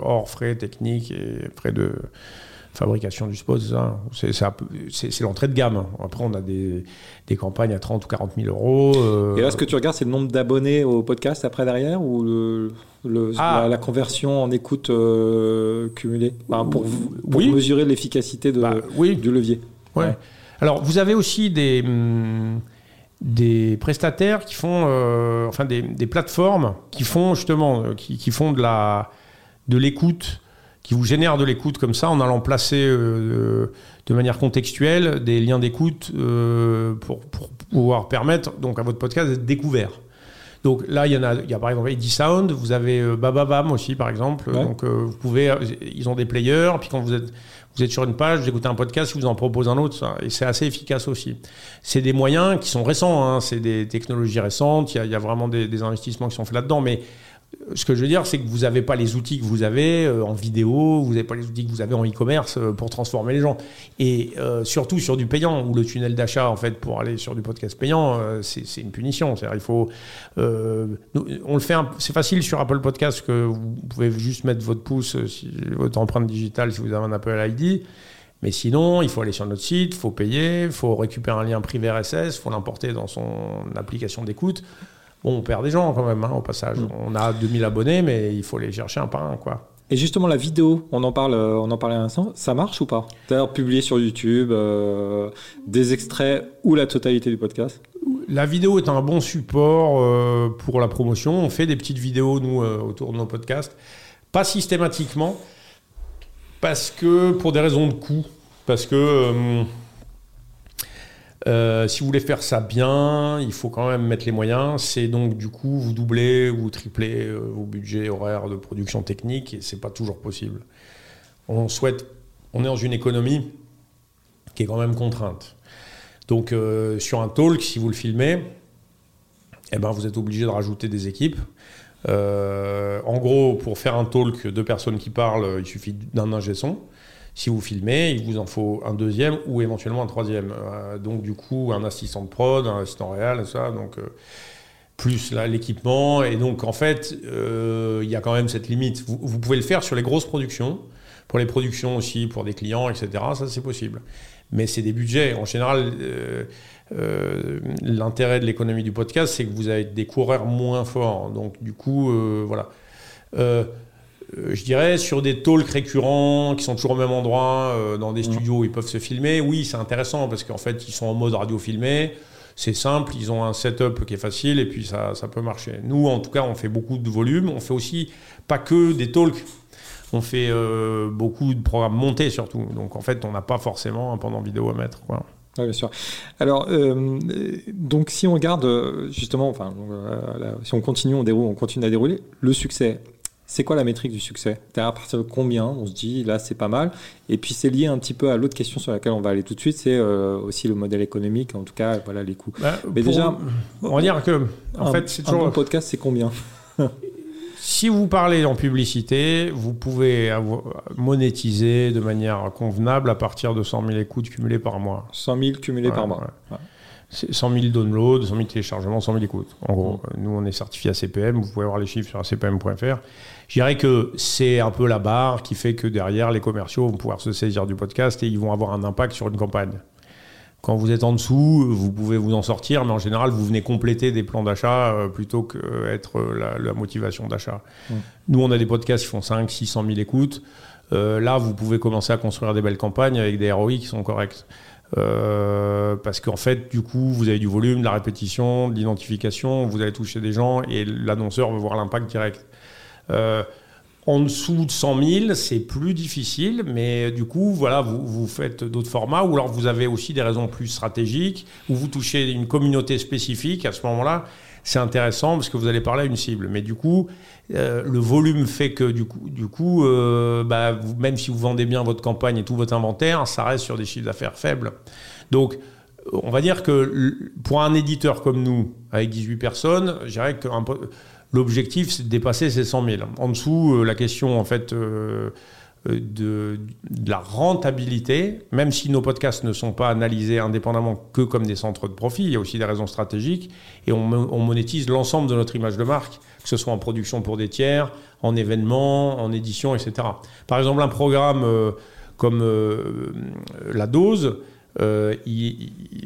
hors frais techniques et frais de fabrication du spot, c'est l'entrée de gamme. Après, on a des, des, campagnes à 30 ou 40 000 euros. Et là, ce que tu regardes, c'est le nombre d'abonnés au podcast après derrière ou le le, ah. la, conversion en écoute euh, cumulée? Pour, pour mesurer l'efficacité de, bah, du levier. Ouais. Alors, vous avez aussi des, hum, des prestataires qui font, euh, enfin des, des, plateformes qui font justement, euh, qui, qui font de la de l'écoute, qui vous génèrent de l'écoute comme ça en allant placer de manière contextuelle des liens d'écoute pour, pour, pouvoir permettre donc à votre podcast d'être découvert. Donc là, il y en a, il y a par exemple Eddie Sound, vous avez euh, Bababam aussi, par exemple. Donc euh, vous pouvez, euh, ils ont des players, puis quand vous êtes, vous êtes sur une page, vous écoutez un podcast, ils vous en proposent un autre, ça, et c'est assez efficace aussi. C'est des moyens qui sont récents, hein, c'est des technologies récentes, il y a, il y a vraiment des, des, investissements qui sont faits là-dedans, mais ce que je veux dire, c'est que vous n'avez pas les outils que vous avez euh, en vidéo, vous n'avez pas les outils que vous avez en e-commerce euh, pour transformer les gens. Et euh, surtout sur du payant, où le tunnel d'achat, en fait, pour aller sur du podcast payant, c'est une punition. C'est-à-dire, il faut. on le fait. C'est facile sur Apple Podcast que vous pouvez juste mettre votre pouce, votre empreinte digitale, si vous avez un Apple ID. Mais sinon, il faut aller sur notre site, il faut payer, il faut récupérer un lien privé RSS, il faut l'importer dans son application d'écoute. Bon, on perd des gens quand même, hein, au passage. Mm. On a 2000 abonnés, mais il faut les chercher un par un, quoi. Et justement, la vidéo, on en parle, euh, on en parlait à l'instant, ça marche ou pas? D'ailleurs, publié sur YouTube, euh, des extraits ou la totalité du podcast? La vidéo est un bon support euh, pour la promotion. On fait des petites vidéos, nous, autour de nos podcasts. Pas systématiquement, parce que pour des raisons de coût. Parce que euh, si vous voulez faire ça bien, il faut quand même mettre les moyens. C'est donc du coup vous doublez ou triplez euh, vos budgets horaires de production technique et c'est pas toujours possible. On souhaite, on est dans une économie qui est quand même contrainte. Donc euh, sur un talk, si vous le filmez, eh ben vous êtes obligé de rajouter des équipes. En gros, pour faire un talk, deux personnes qui parlent, il suffit d'un ingé son. Si vous filmez, il vous en faut un deuxième ou éventuellement un troisième. Euh, donc du coup, un assistant de prod, un assistant réel, ça. Donc euh, plus l'équipement. Et donc en fait, euh, il y a quand même cette limite. Vous, vous, pouvez le faire sur les grosses productions, pour les productions aussi, pour des clients, etc. Ça c'est possible. Mais c'est des budgets. En général, l'intérêt de l'économie du podcast, c'est que vous avez des coureurs moins forts. Donc du coup, voilà. Euh, je dirais, sur des talks récurrents qui sont toujours au même endroit, euh, dans des mmh. studios où ils peuvent se filmer, oui, c'est intéressant parce qu'en fait, ils sont en mode radio filmé. C'est simple, ils ont un setup qui est facile et puis ça, ça peut marcher. Nous, en tout cas, on fait beaucoup de volume. On fait aussi pas que des talks. On fait euh, beaucoup de programmes montés surtout. Donc en fait, on n'a pas forcément un pendant vidéo à mettre. Quoi. Oui, bien sûr. Alors, donc si on regarde justement, enfin, si on continue, on, déroule, on continue à dérouler, le succès c'est quoi la métrique du succès? À partir de combien on se dit là c'est pas mal? Et puis c'est lié un petit peu à l'autre question sur laquelle on va aller tout de suite, c'est euh, aussi le modèle économique, en tout cas voilà les coûts. Bah, Mais déjà, on va dire que en fait c'est toujours un podcast, c'est combien? Si vous parlez en publicité, vous pouvez monétiser de manière convenable à partir de 100 000 écoutes cumulées par mois. 100 000 cumulés par mois. 100 000 downloads, 100 000 téléchargements, 100 000 écoutes. En gros, nous, on est certifié ACPM. Vous pouvez voir les chiffres sur acpm.fr. Je dirais que c'est un peu la barre qui fait que derrière, les commerciaux vont pouvoir se saisir du podcast et ils vont avoir un impact sur une campagne. Quand vous êtes en dessous, vous pouvez vous en sortir, mais en général, vous venez compléter des plans d'achat euh, plutôt qu'être la, la motivation d'achat. Mmh. Nous, on a des podcasts qui font 5, 600 000 écoutes. Euh, là, vous pouvez commencer à construire des belles campagnes avec des ROI qui sont corrects. Euh, parce qu'en fait, du coup, vous avez du volume, de la répétition, de l'identification, vous allez toucher des gens et l'annonceur veut voir l'impact direct. En dessous de 100 000, c'est plus difficile, mais du coup, voilà, vous, faites d'autres formats, ou alors vous avez aussi des raisons plus stratégiques, ou vous touchez une communauté spécifique. À ce moment-là, c'est intéressant parce que vous allez parler à une cible. Mais du coup, euh, le volume fait que du coup euh, bah, même si vous vendez bien votre campagne et tout votre inventaire, ça reste sur des chiffres d'affaires faibles. Donc, on va dire que pour un éditeur comme nous, avec 18 personnes, je dirais que L'objectif, c'est de dépasser ces 100 000. En dessous, euh, la question, en fait, euh, euh, de, la rentabilité, même si nos podcasts ne sont pas analysés indépendamment que comme des centres de profit, il y a aussi des raisons stratégiques, et on, monétise l'ensemble de notre image de marque, que ce soit en production pour des tiers, en événements, en édition, etc. Par exemple, un programme comme La Dose,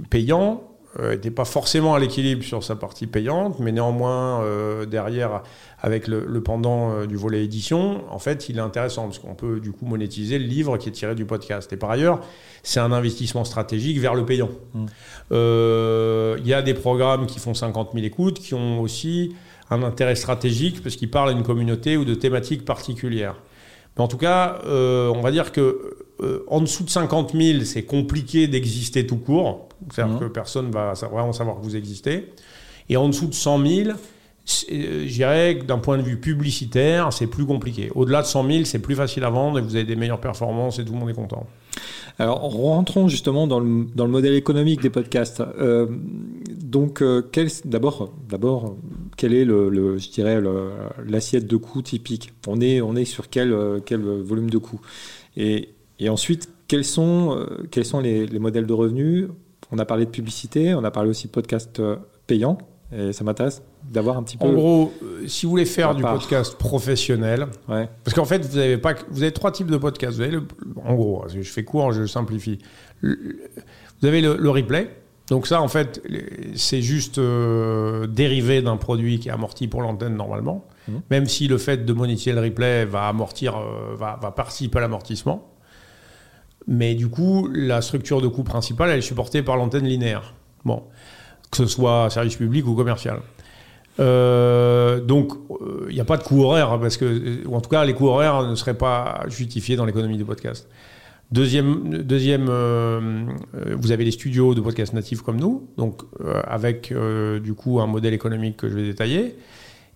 payant, n'était euh, pas forcément à l'équilibre sur sa partie payante, mais néanmoins, euh, derrière, avec le, pendant euh, du volet édition, en fait, il est intéressant parce qu'on peut du coup monétiser le livre qui est tiré du podcast. Et par ailleurs, c'est un investissement stratégique vers le payant. Mmh. Il y a des programmes qui font 50 000 écoutes qui ont aussi un intérêt stratégique parce qu'ils parlent à une communauté ou de thématiques particulières. Mais en tout cas, on va dire que en dessous de 50 000, c'est compliqué d'exister tout court. C'est-à-dire mhm. que personne va vraiment savoir que vous existez. Et en dessous de 100 000, je dirais que d'un point de vue publicitaire, c'est plus compliqué. Au-delà de 100 000, c'est plus facile à vendre et vous avez des meilleures performances et tout le monde est content. Alors, rentrons justement dans le, modèle économique des podcasts. Euh, donc, euh, d'abord, d'abord, quel est le, je dirais, l'assiette de coûts typique? On est, on est sur quel, quel volume de coûts? Et, ensuite, quels sont, euh, quels sont les, les modèles de revenus? On a parlé de publicité, on a parlé aussi de podcast euh, payant. Et ça m'intéresse d'avoir un petit peu. En gros, euh, si vous voulez faire du podcast professionnel, parce qu'en fait, vous avez, pas, vous avez trois types de podcasts. Vous avez le, en gros, je fais court, je simplifie. Vous avez le, replay. Donc ça, en fait, c'est juste euh, dérivé d'un produit qui est amorti pour l'antenne normalement. Mmh. Même si le fait de monétiser le replay va amortir, va, va participer à l'amortissement. Mais du coup, la structure de coût principale, elle est supportée par l'antenne linéaire. Bon, que ce soit service public ou commercial. Euh, donc, il n'y a pas de coût horaire, parce que, ou en tout cas, les coûts horaires ne seraient pas justifiés dans l'économie du podcast. Deuxième, deuxième euh, vous avez les studios de podcast natifs comme nous, donc euh, avec du coup un modèle économique que je vais détailler.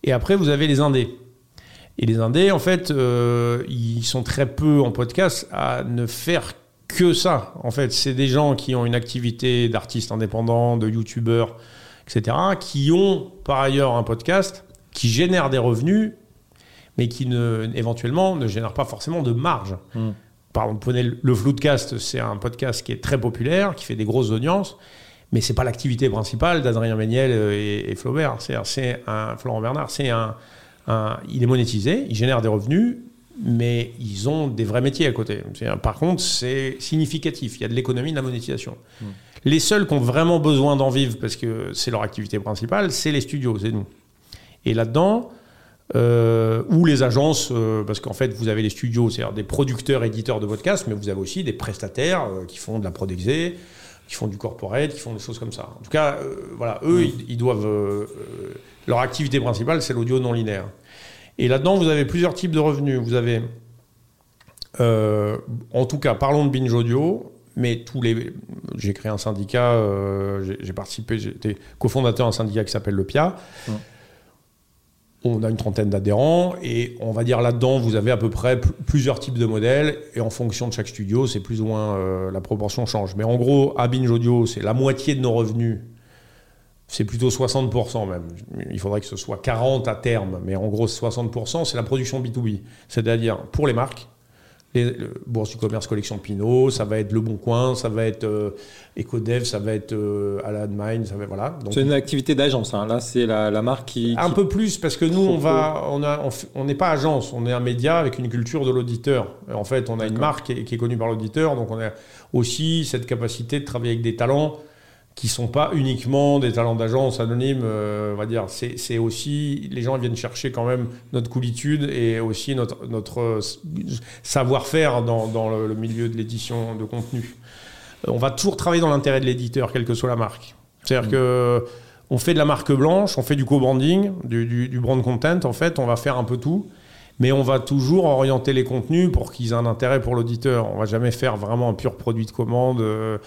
Et après, vous avez les indés. Et les indés, en fait, ils sont très peu en podcast à ne faire que ça. En fait, c'est des gens qui ont une activité d'artistes indépendants, de youtubeurs, etc., qui ont par ailleurs un podcast, qui génère des revenus, mais qui ne, éventuellement ne génère pas forcément de marge. Hmm. Par exemple, prenez le Floodcast, c'est un podcast qui est très populaire, qui fait des grosses audiences, mais c'est pas l'activité principale d'Adrien Méniel et, et Flaubert. C'est un Florent Bernard, c'est un, il est monétisé, il génère des revenus, mais ils ont des vrais métiers à côté. Par contre, c'est significatif. Il y a de l'économie, de la monétisation. Hmm. Les seuls qui ont vraiment besoin d'en vivre, parce que c'est leur activité principale, c'est les studios, c'est nous. Et là-dedans, euh, ou les agences, euh, parce qu'en fait, vous avez les studios, c'est-à-dire des producteurs, éditeurs de podcasts, mais vous avez aussi des prestataires euh, qui font de la prodexé, qui font du corporate, qui font des choses comme ça. En tout cas, voilà, eux, hmm. ils, doivent. leur activité principale, c'est l'audio non linéaire. Et là-dedans, vous avez plusieurs types de revenus. Vous avez, euh, en tout cas, parlons de binge audio, mais tous les. J'ai créé un syndicat, euh, j'ai participé, j'étais cofondateur d'un syndicat qui s'appelle le PIA. On a une trentaine d'adhérents et on va dire là-dedans, vous avez à peu près plusieurs types de modèles et en fonction de chaque studio, c'est plus ou moins euh, la proportion change. Mais en gros, à Binge Audio, c'est la moitié de nos revenus. C'est plutôt 60% même. Il faudrait que ce soit 40 à terme, mais en gros 60%, c'est la production B2B. C'est-à-dire pour les marques, les, le Bourse du commerce collection Pinot, ça va être Le Bon Coin, ça va être euh, EcoDev, ça va être euh, Alan Mine, ça va voilà. C'est une activité d'agence. Hein. Là, c'est la, la, marque qui un peu plus parce que nous on va, on a, on n'est pas agence, on est un média avec une culture de l'auditeur. En fait, on a une marque qui est, qui est connue par l'auditeur, donc on a aussi cette capacité de travailler avec des talents qui sont pas uniquement des talents d'agence anonymes, euh, on va dire. C'est aussi, les gens viennent chercher quand même notre coolitude et aussi notre, notre euh, savoir-faire dans, dans le, milieu de l'édition de contenu. On va toujours travailler dans l'intérêt de l'éditeur, quelle que soit la marque. C'est-à-dire mmh. que on fait de la marque blanche, on fait du co-branding, du, du, du, brand content, en fait, on va faire un peu tout. Mais on va toujours orienter les contenus pour qu'ils aient un intérêt pour l'auditeur. On va jamais faire vraiment un pur produit de commande. Euh,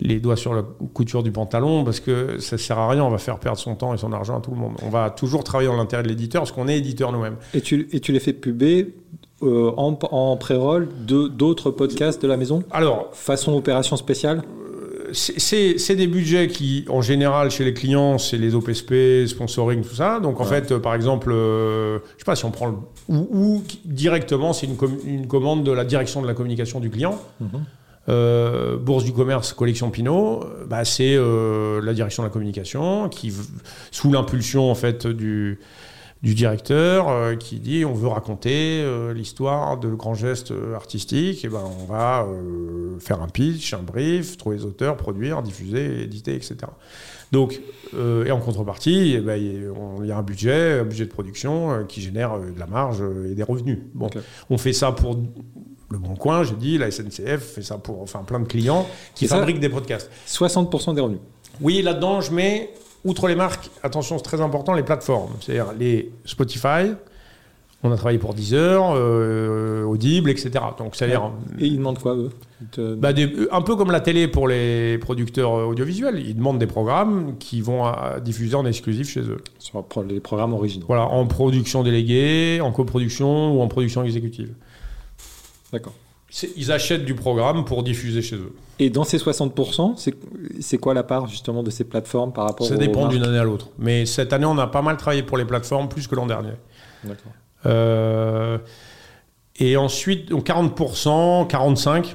les doigts sur la couture du pantalon parce que ça sert à rien, on va faire perdre son temps et son argent à tout le monde. On va toujours travailler dans l'intérêt de l'éditeur parce qu'on est éditeur nous-mêmes. Et tu, et tu les fais puber euh, en, en pré-roll d'autres podcasts de la maison? Alors, façon opération spéciale? euh, c'est des budgets qui, en général, chez les clients, c'est les OPSP, sponsoring, tout ça. Donc, en ouais. fait, euh, par exemple, euh, je sais pas si on prend le, ou, ou directement, c'est une, com une, commande de la direction de la communication du client. Mm -hmm. Euh, Bourse du commerce, collection Pinot, bah, c'est euh, la direction de la communication qui, sous l'impulsion en fait du, du directeur, euh, qui dit on veut raconter l'histoire de grands gestes artistiques, et ben on va faire un pitch, un brief, trouver les auteurs, produire, diffuser, éditer, etc. Donc, et en contrepartie, eh ben, il y a un budget, un budget de production qui génère de la marge et des revenus. Bon, okay. on fait ça pour le Bon Coin, j'ai dit, la SNCF fait ça pour enfin plein de clients qui ça, fabriquent des podcasts. 60% des revenus. Oui, là-dedans, je mets, outre les marques, attention, c'est très important, les plateformes. C'est-à-dire les Spotify, on a travaillé pour Deezer, euh, Audible, etc. Donc, c'est-à-dire. Et ils demandent quoi, eux? Te... bah, des, Un peu comme la télé pour les producteurs audiovisuels. Ils demandent des programmes qui vont à, diffuser en exclusif chez eux. Sur les programmes originaux. Voilà, en production déléguée, en coproduction ou en production exécutive. D'accord. Ils achètent du programme pour diffuser chez eux. Et dans ces 60%, c'est quoi la part justement de ces plateformes par rapport Ça dépend d'une année à l'autre. Mais cette année, on a pas mal travaillé pour les plateformes, plus que l'an dernier. D'accord. Euh, et ensuite, donc 40%, 45%.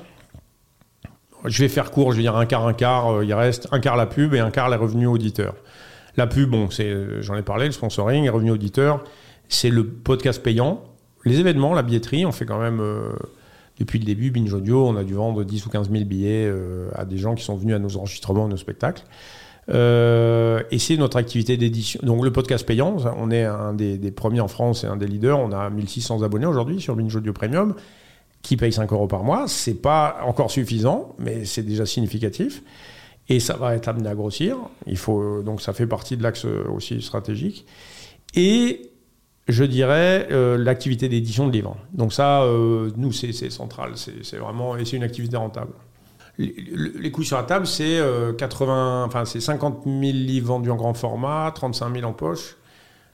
Je vais faire court, je vais dire un quart, un quart. Euh, il reste un quart la pub et un quart les revenus auditeurs. La pub, bon, j'en ai parlé, le sponsoring, les revenus auditeurs, c'est le podcast payant. Les événements, la billetterie, on fait quand même. Euh, depuis le début, Binge Audio, on a dû vendre 10 ou 15 000 billets euh, à des gens qui sont venus à nos enregistrements, à nos spectacles. Euh, et c'est notre activité d'édition. Donc le podcast payant, on est un des, premiers en France et un des leaders. On a 1600 abonnés aujourd'hui sur Binge Audio Premium qui paye 5 euros par mois. C'est pas encore suffisant, mais c'est déjà significatif. Et ça va être amené à grossir. Il faut, donc ça fait partie de l'axe aussi stratégique. Et je dirais, euh, l'activité d'édition de livres. Donc ça, euh, nous, c'est central. C'est vraiment, et c'est une activité rentable. Les, les coûts sur la table, c'est euh, 80, enfin c'est 50 000 livres vendus en grand format, 35 000 en poche.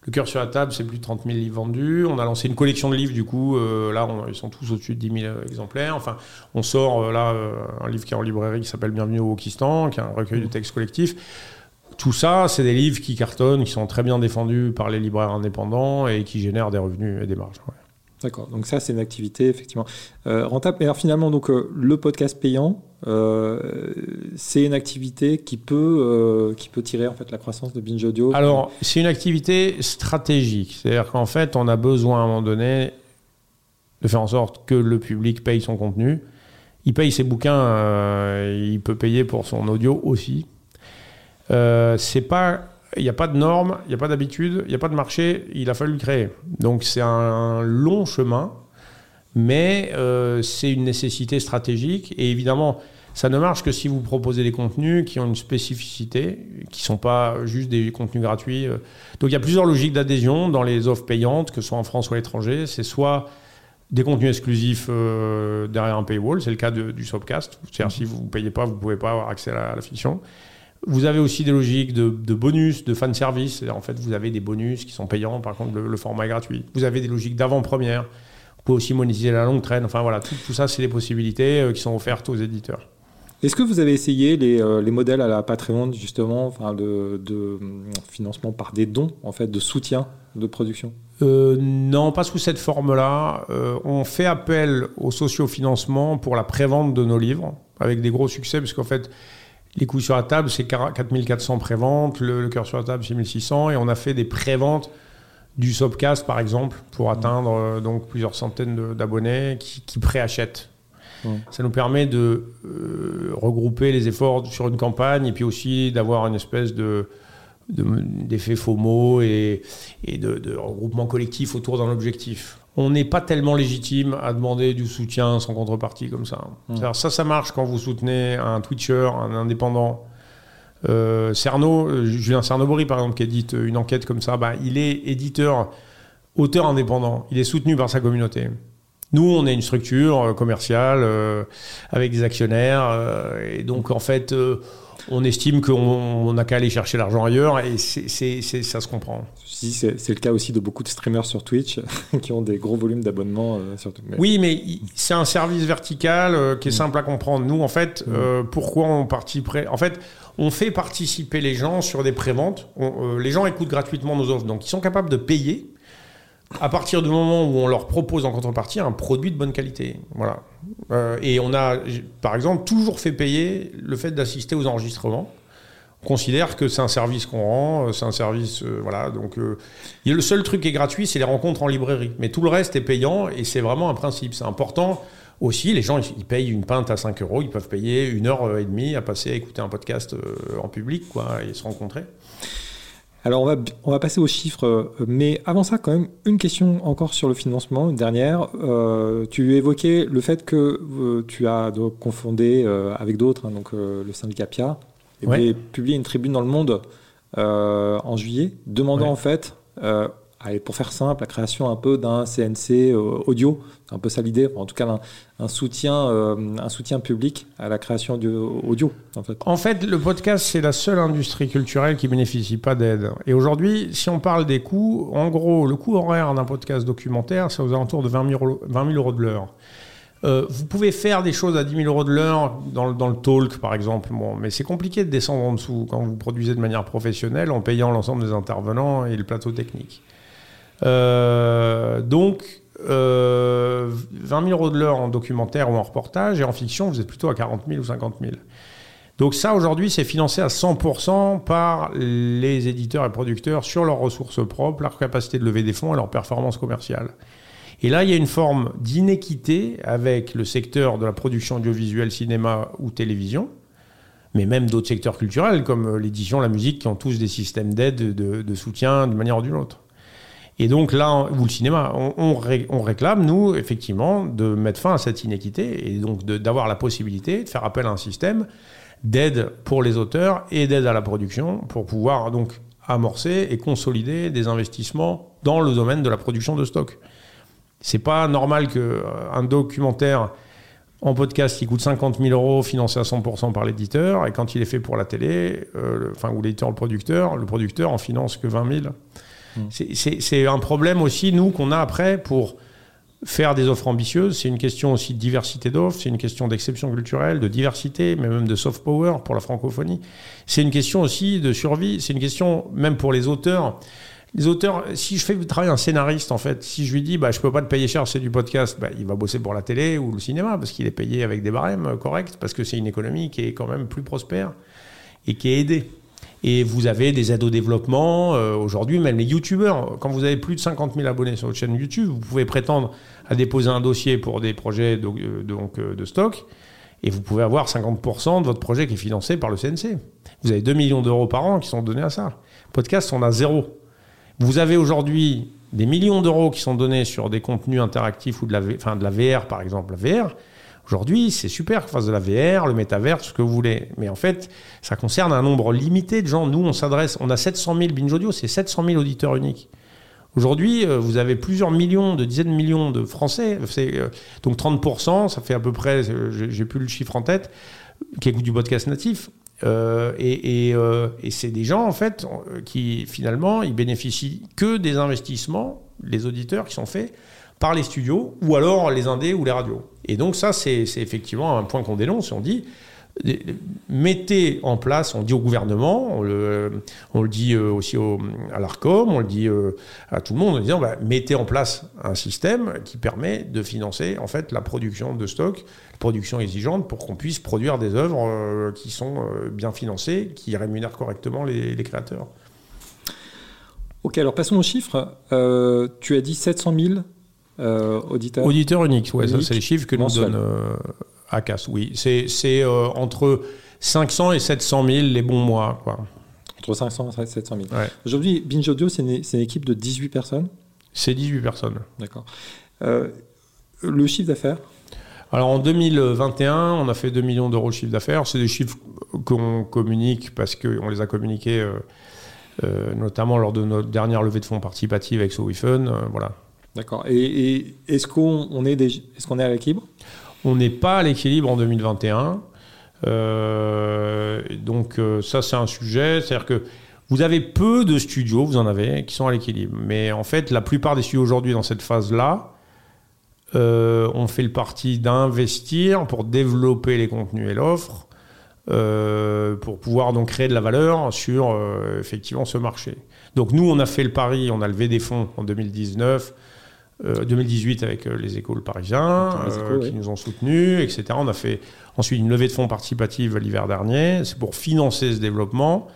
Le cœur sur la table, c'est plus de 30 000 livres vendus. On a lancé une collection de livres, du coup, là, on, ils sont tous au-dessus de 10 000 exemplaires. Enfin, on sort là un livre qui est en librairie qui s'appelle Bienvenue au Wokistan, qui est un recueil de textes collectifs tout ça, c'est des livres qui cartonnent, qui sont très bien défendus par les libraires indépendants et qui génèrent des revenus et des marges. Ouais. D'accord, donc ça c'est une activité effectivement euh, rentable. Mais alors finalement, donc, euh, le podcast payant, euh, c'est une activité qui peut, qui peut tirer en fait la croissance de Binge Audio? Alors c'est une activité stratégique, c'est-à-dire qu'en fait on a besoin à un moment donné de faire en sorte que le public paye son contenu. Il paye ses bouquins, il peut payer pour son audio aussi. Euh, c'est pas il n'y a pas de normes, il n'y a pas d'habitude, il n'y a pas de marché, il a fallu le créer. Donc c'est un long chemin, mais euh, c'est une nécessité stratégique. Et évidemment, ça ne marche que si vous proposez des contenus qui ont une spécificité, qui ne sont pas juste des contenus gratuits. Donc il y a plusieurs logiques d'adhésion dans les offres payantes, que ce soit en France ou à l'étranger. C'est soit des contenus exclusifs euh, derrière un paywall, c'est le cas du Sobcast. C'est-à-dire si vous ne payez pas, vous ne pouvez pas avoir accès à la fiction Vous avez aussi des logiques de, bonus, de fan service. En fait, vous avez des bonus qui sont payants. Par contre, le, format est gratuit. Vous avez des logiques d'avant-première. Vous pouvez aussi monétiser la longue traîne. Enfin voilà, tout, tout ça, c'est les possibilités euh, qui sont offertes aux éditeurs. Est-ce que vous avez essayé les, euh, les, modèles à la Patreon justement, enfin de, de, financement par des dons, en fait, de soutien de production? Euh, Non, pas sous cette forme-là. Euh, on fait appel au sociofinancement pour la prévente de nos livres, avec des gros succès, parce qu'en fait, les coûts sur la table, c'est 4400 préventes, le, le cœur sur la table, c'est 1600, et on a fait des préventes du Sopcast, par exemple, pour atteindre donc plusieurs centaines d'abonnés qui, qui préachètent. Ça nous permet de euh, regrouper les efforts sur une campagne et puis aussi d'avoir une espèce de d'effet FOMO et, et de, regroupement collectif autour d'un objectif. On n'est pas tellement légitime à demander du soutien sans contrepartie comme ça. Ça, ça marche quand vous soutenez un Twitcher, un indépendant. Euh, Cerno, euh, Julien Cernobori par exemple, qui édite une enquête comme ça, bah, il est éditeur, auteur indépendant. Il est soutenu par sa communauté. Nous, on est une structure euh, commerciale euh, avec des actionnaires, euh, et donc en fait, on estime qu'on n'a qu'à aller chercher l'argent ailleurs, et c'est, ça se comprend. C'est, le cas aussi de beaucoup de streamers sur Twitch qui ont des gros volumes d'abonnements. Oui, mais c'est un service vertical qui est mm. simple à comprendre. Nous, en fait, mm. pourquoi on En fait, on fait participer les gens sur des préventes. les gens écoutent gratuitement nos offres, donc ils sont capables de payer à partir du moment où on leur propose en contrepartie un produit de bonne qualité. Voilà. Euh, et on a, par exemple, toujours fait payer le fait d'assister aux enregistrements. On considère que c'est un service qu'on rend, euh, c'est un service, euh, voilà. Donc, le seul truc qui est gratuit, c'est les rencontres en librairie. Mais tout le reste est payant et c'est vraiment un principe. C'est important aussi. Les gens, ils payent une pinte à 5 euros, ils peuvent payer une heure et demie à passer à écouter un podcast en public, quoi, et se rencontrer. Alors on va, on va passer aux chiffres, euh, mais avant ça quand même une question encore sur le financement, une dernière. Euh, tu évoquais le fait que euh, tu as donc confondé avec d'autres, hein, donc le syndicat PIA, et ouais. publié une tribune dans le Monde en juillet, demandant en fait allez, pour faire simple, la création un peu d'un CNC euh, audio, c'est un peu ça l'idée, en tout cas un, soutien, euh, un soutien public à la création du audio. En fait. en fait, le podcast, c'est la seule industrie culturelle qui bénéficie pas d'aide. Et aujourd'hui, si on parle des coûts, en gros, le coût horaire d'un podcast documentaire, c'est aux alentours de 20 000 euros, 20 000 euros de l'heure. Euh, vous pouvez faire des choses à 10 000 euros de l'heure dans, dans, le talk, par exemple, mais c'est compliqué de descendre en dessous quand vous produisez de manière professionnelle en payant l'ensemble des intervenants et le plateau technique. Euh, donc, euh, 20 000 euros de l'heure en documentaire ou en reportage, et en fiction, vous êtes plutôt à 40 000 ou 50 000. Donc ça, aujourd'hui, c'est financé à 100% par les éditeurs et producteurs sur leurs ressources propres, leur capacité de lever des fonds et leur performance commerciale. Et là, il y a une forme d'inéquité avec le secteur de la production audiovisuelle, cinéma ou télévision, mais même d'autres secteurs culturels comme l'édition, la musique, qui ont tous des systèmes d'aide, de, soutien d'une manière ou d'une autre. Et donc là, ou le cinéma, on, réclame, nous, effectivement, de mettre fin à cette inéquité et donc d'avoir la possibilité de faire appel à un système d'aide pour les auteurs et d'aide à la production pour pouvoir donc amorcer et consolider des investissements dans le domaine de la production de stock. C'est pas normal qu'un euh, documentaire en podcast qui coûte 50 000 euros financé à 100% par l'éditeur et quand il est fait pour la télé, euh, enfin ou l'éditeur, le producteur, le producteur en finance que 20 000. C'est un problème aussi, nous, qu'on a après pour faire des offres ambitieuses. C'est une question aussi de diversité d'offres, c'est une question d'exception culturelle, de diversité, mais même de soft power pour la francophonie. C'est une question aussi de survie, c'est une question même pour les auteurs. Les auteurs, si je fais travailler un scénariste, en fait, si je lui dis, bah, je peux pas te payer cher, c'est du podcast, bah, il va bosser pour la télé ou le cinéma, parce qu'il est payé avec des barèmes corrects, parce que c'est une économie qui est quand même plus prospère et qui est aidée. Et vous avez des aides au développement. Euh, aujourd'hui, même les YouTubeurs, quand vous avez plus de 50 000 abonnés sur votre chaîne YouTube, vous pouvez prétendre à déposer un dossier pour des projets de, euh, donc, euh, de stock. Et vous pouvez avoir 50% de votre projet qui est financé par le CNC. Vous avez 2 millions d'euros par an qui sont donnés à ça. Podcast, on a zéro. Vous avez aujourd'hui des millions d'euros qui sont donnés sur des contenus interactifs ou de la, enfin, de la VR, par exemple. La VR, Aujourd'hui, c'est super qu'on fasse de la VR, le métavers, ce que vous voulez. Mais en fait, ça concerne un nombre limité de gens. Nous, on s'adresse, on a 700 000 binge audio, c'est 700 000 auditeurs uniques. Aujourd'hui, euh, vous avez plusieurs millions, de dizaines de millions de Français. Euh, donc 30%, ça fait à peu près, j'ai plus le chiffre en tête, qui écoutent du podcast natif. Et, et c'est des gens, en fait, qui finalement, ils bénéficient que des investissements, les auditeurs, qui sont faits par les studios, ou alors les indés ou les radios. Et donc ça, c'est effectivement un point qu'on dénonce. On dit, mettez en place, on dit au gouvernement, on le, on le dit euh, aussi au, à l'ARCOM, on le dit euh, à tout le monde en disant bah, mettez en place un système qui permet de financer en fait la production de stock, la production exigeante pour qu'on puisse produire des œuvres euh, qui sont bien financées, qui rémunèrent correctement les, les, créateurs. Ok, alors passons aux chiffres. tu as dit 700 000 auditeurs. Auditeurs uniques, ouais, ça c'est les chiffres que nous donne ACAS, oui. C'est euh, entre 500 et 700 000 les bons mois. Quoi. Entre 500 et 700 000. Aujourd'hui, Binge Audio, c'est une, une, équipe de 18 personnes? C'est 18 personnes. D'accord. Euh, le chiffre d'affaires? Alors en 2021, on a fait 2 millions d'euros de chiffre d'affaires. C'est des chiffres qu'on communique parce qu'on les a communiqués euh, notamment lors de notre dernière levée de fonds participative avec SoWeFun. voilà. D'accord. Et, est-ce qu'on est, est, qu'on est à l'équilibre? On n'est pas à l'équilibre en 2021. Euh, donc euh, ça, c'est un sujet. C'est-à-dire que vous avez peu de studios, vous en avez, qui sont à l'équilibre. Mais en fait, la plupart des studios aujourd'hui dans cette phase-là, euh, ont fait le parti d'investir pour développer les contenus et l'offre, pour pouvoir donc créer de la valeur sur effectivement ce marché. Donc nous, on a fait le pari, on a levé des fonds en 2019 2018 euh, avec euh, les écoles parisiens euh, qui nous ont soutenus, etc. On a fait ensuite une levée de fonds participative l'hiver dernier. C'est pour financer ce développement.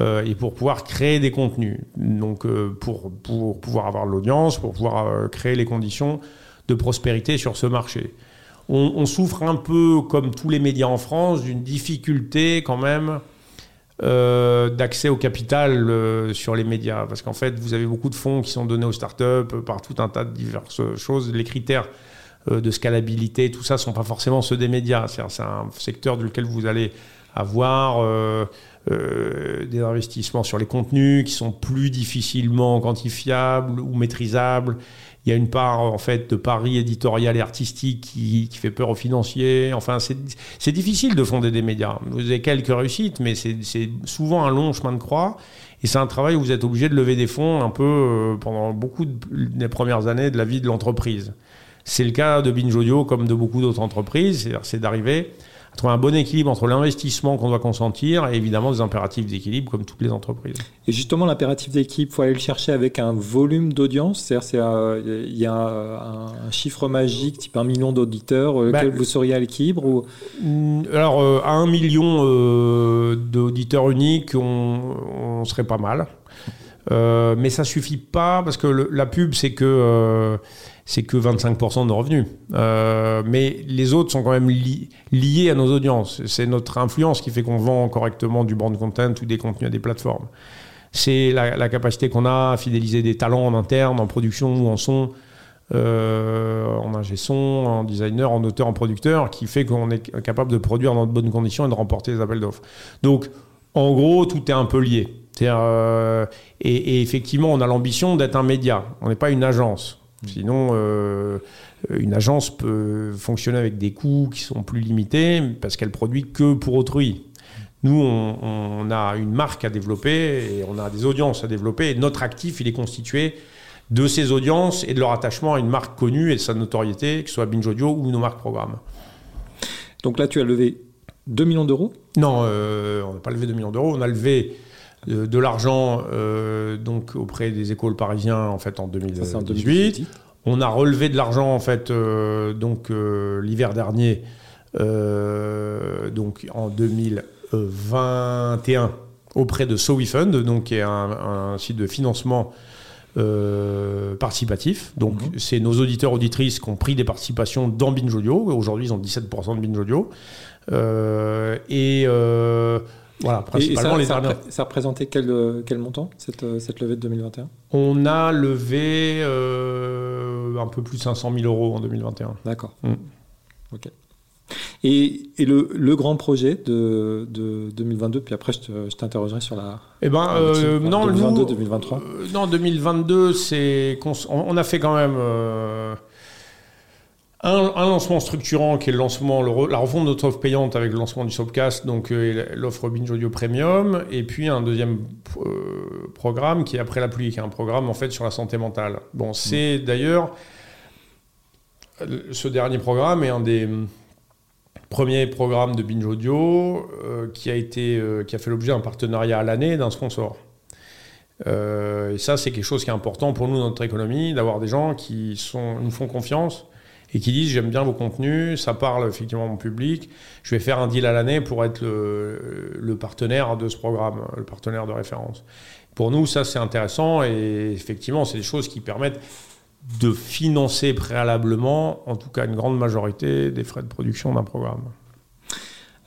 et pour pouvoir créer des contenus. Donc, pour, pour pouvoir avoir l'audience, pour pouvoir créer les conditions de prospérité sur ce marché. On, on, souffre un peu, comme tous les médias en France, d'une difficulté quand même euh, d'accès au capital euh, sur les médias. Parce qu'en fait, vous avez beaucoup de fonds qui sont donnés aux startups euh, par tout un tas de diverses choses. Les critères de scalabilité, tout ça, ne sont pas forcément ceux des médias. C'est un secteur dans lequel vous allez avoir des investissements sur les contenus qui sont plus difficilement quantifiables ou maîtrisables. Il y a une part en fait de pari éditorial et artistique qui, qui fait peur aux financiers. Enfin, c'est difficile de fonder des médias. Vous avez quelques réussites, mais c'est souvent un long chemin de croix. Et c'est un travail où vous êtes obligé de lever des fonds un peu euh, pendant beaucoup des premières années de la vie de l'entreprise. C'est le cas de Binge Audio comme de beaucoup d'autres entreprises. C'est d'arriver trouver un bon équilibre entre l'investissement qu'on doit consentir et évidemment des impératifs d'équilibre comme toutes les entreprises. Et justement, l'impératif d'équilibre, il faut aller le chercher avec un volume d'audience. C'est-à-dire, euh, il y a un, chiffre magique, type un million d'auditeurs, euh, bah, vous seriez à l'équilibre ou... Mm, alors, euh, à un million d'auditeurs uniques, on, serait pas mal. mais ça suffit pas parce que la pub, c'est que c'est que 25% de nos revenus. Euh, mais les autres sont quand même liés à nos audiences. C'est notre influence qui fait qu'on vend correctement du brand content ou des contenus à des plateformes. C'est la, capacité qu'on a à fidéliser des talents en interne, en production ou en son, euh, en ingé son, en designer, en auteur, en producteur, qui fait qu'on est capable de produire dans de bonnes conditions et de remporter les appels d'offres. Donc, en gros, tout est un peu lié. Euh, et, et, effectivement, on a l'ambition d'être un média. On n'est pas une agence. Sinon, euh, une agence peut fonctionner avec des coûts qui sont plus limités parce qu'elle produit que pour autrui. Nous, on, a une marque à développer et on a des audiences à développer. Et notre actif, il est constitué de ces audiences et de leur attachement à une marque connue et de sa notoriété, que ce soit Binge Audio ou nos marques programmes. Donc là, tu as levé 2 millions d'euros? Non, euh, on n'a pas levé 2 millions d'euros. On a levé de, l'argent euh, donc auprès des écoles parisiens en fait en 2018. On a relevé de l'argent en fait euh, donc euh, l'hiver dernier donc en 2021 auprès de SoWeFund donc qui est un, site de financement participatif. Donc, mhm. c'est nos auditeurs, auditrices qui ont pris des participations dans Binge Audio. Aujourd'hui, ils ont 17% de Binge Audio. et voilà, principalement ça, les Ça représentait quel, quel montant, cette, cette levée de 2021 On a levé euh, un peu plus de 500 000 euros en 2021. D'accord. Mm. Ok. Et, et le, le, grand projet de, de, 2022, puis après je t'interrogerai sur la. Eh ben, euh, non, 2022, 2023. Euh, non, 2022, c'est on, on, a fait quand même un, lancement structurant qui est le lancement, la refonte de notre offre payante avec le lancement du Soapcast, donc euh, l'offre Binge Audio Premium, et puis un deuxième euh, programme qui est après la pluie, qui est un programme en fait sur la santé mentale. Bon, c'est d'ailleurs ce dernier programme est un des premiers programmes de Binge Audio euh, qui a été qui a fait l'objet d'un partenariat à l'année d'un sponsor. et ça, c'est quelque chose qui est important pour nous dans notre économie, d'avoir des gens qui sont, nous font confiance et qui disent j'aime bien vos contenus, ça parle effectivement à mon public, je vais faire un deal à l'année pour être le, partenaire de ce programme, le partenaire de référence. Pour nous, ça c'est intéressant et effectivement, c'est des choses qui permettent de financer préalablement, en tout cas une grande majorité, des frais de production d'un programme.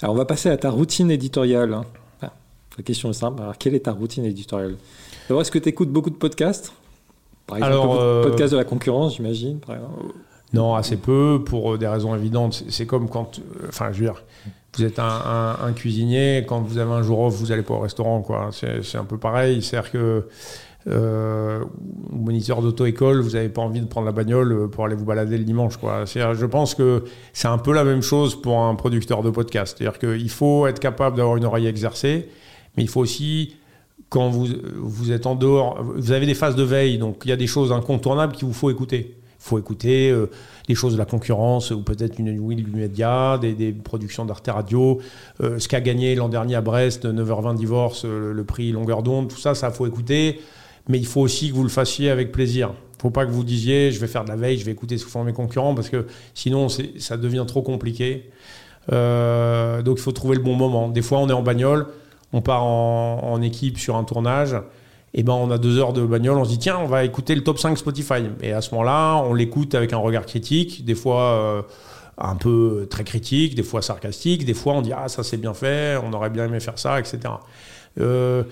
Alors on va passer à ta routine éditoriale. la question est simple, alors quelle est ta routine éditoriale? D'abord, est-ce que tu écoutes beaucoup de podcasts? Par exemple, alors, euh, podcasts de la concurrence, j'imagine. Non, assez peu, pour euh, des raisons évidentes. C'est comme quand, euh, enfin, je veux dire, vous êtes un, cuisinier, quand vous avez un jour off, vous n'allez pas au restaurant, quoi. C'est un peu pareil. C'est-à-dire que euh, moniteur d'auto-école, vous n'avez pas envie de prendre la bagnole pour aller vous balader le dimanche. Quoi. Je pense que c'est un peu la même chose pour un producteur de podcast. C'est-à-dire qu'il faut être capable d'avoir une oreille exercée, mais il faut aussi, quand vous, vous êtes en dehors, vous avez des phases de veille, donc il y a des choses incontournables qu'il vous faut écouter faut écouter euh, des choses de la concurrence ou peut-être une Will du Média, des, productions d'Arte Radio, euh, ce qu'a gagné l'an dernier à Brest, 9h20 divorce, euh, le prix longueur d'onde, tout ça, ça faut écouter. Mais il faut aussi que vous le fassiez avec plaisir. Il faut pas que vous disiez je vais faire de la veille, je vais écouter ce que font mes concurrents parce que sinon ça devient trop compliqué. donc il faut trouver le bon moment. Des fois on est en bagnole, on part en équipe sur un tournage et ben on a deux heures de bagnole, on se dit tiens, on va écouter le top 5 Spotify. Et à ce moment-là, on l'écoute avec un regard critique, des fois euh, un peu très critique, des fois sarcastique, des fois on dit ah ça c'est bien fait, on aurait bien aimé faire ça, etc. Euh,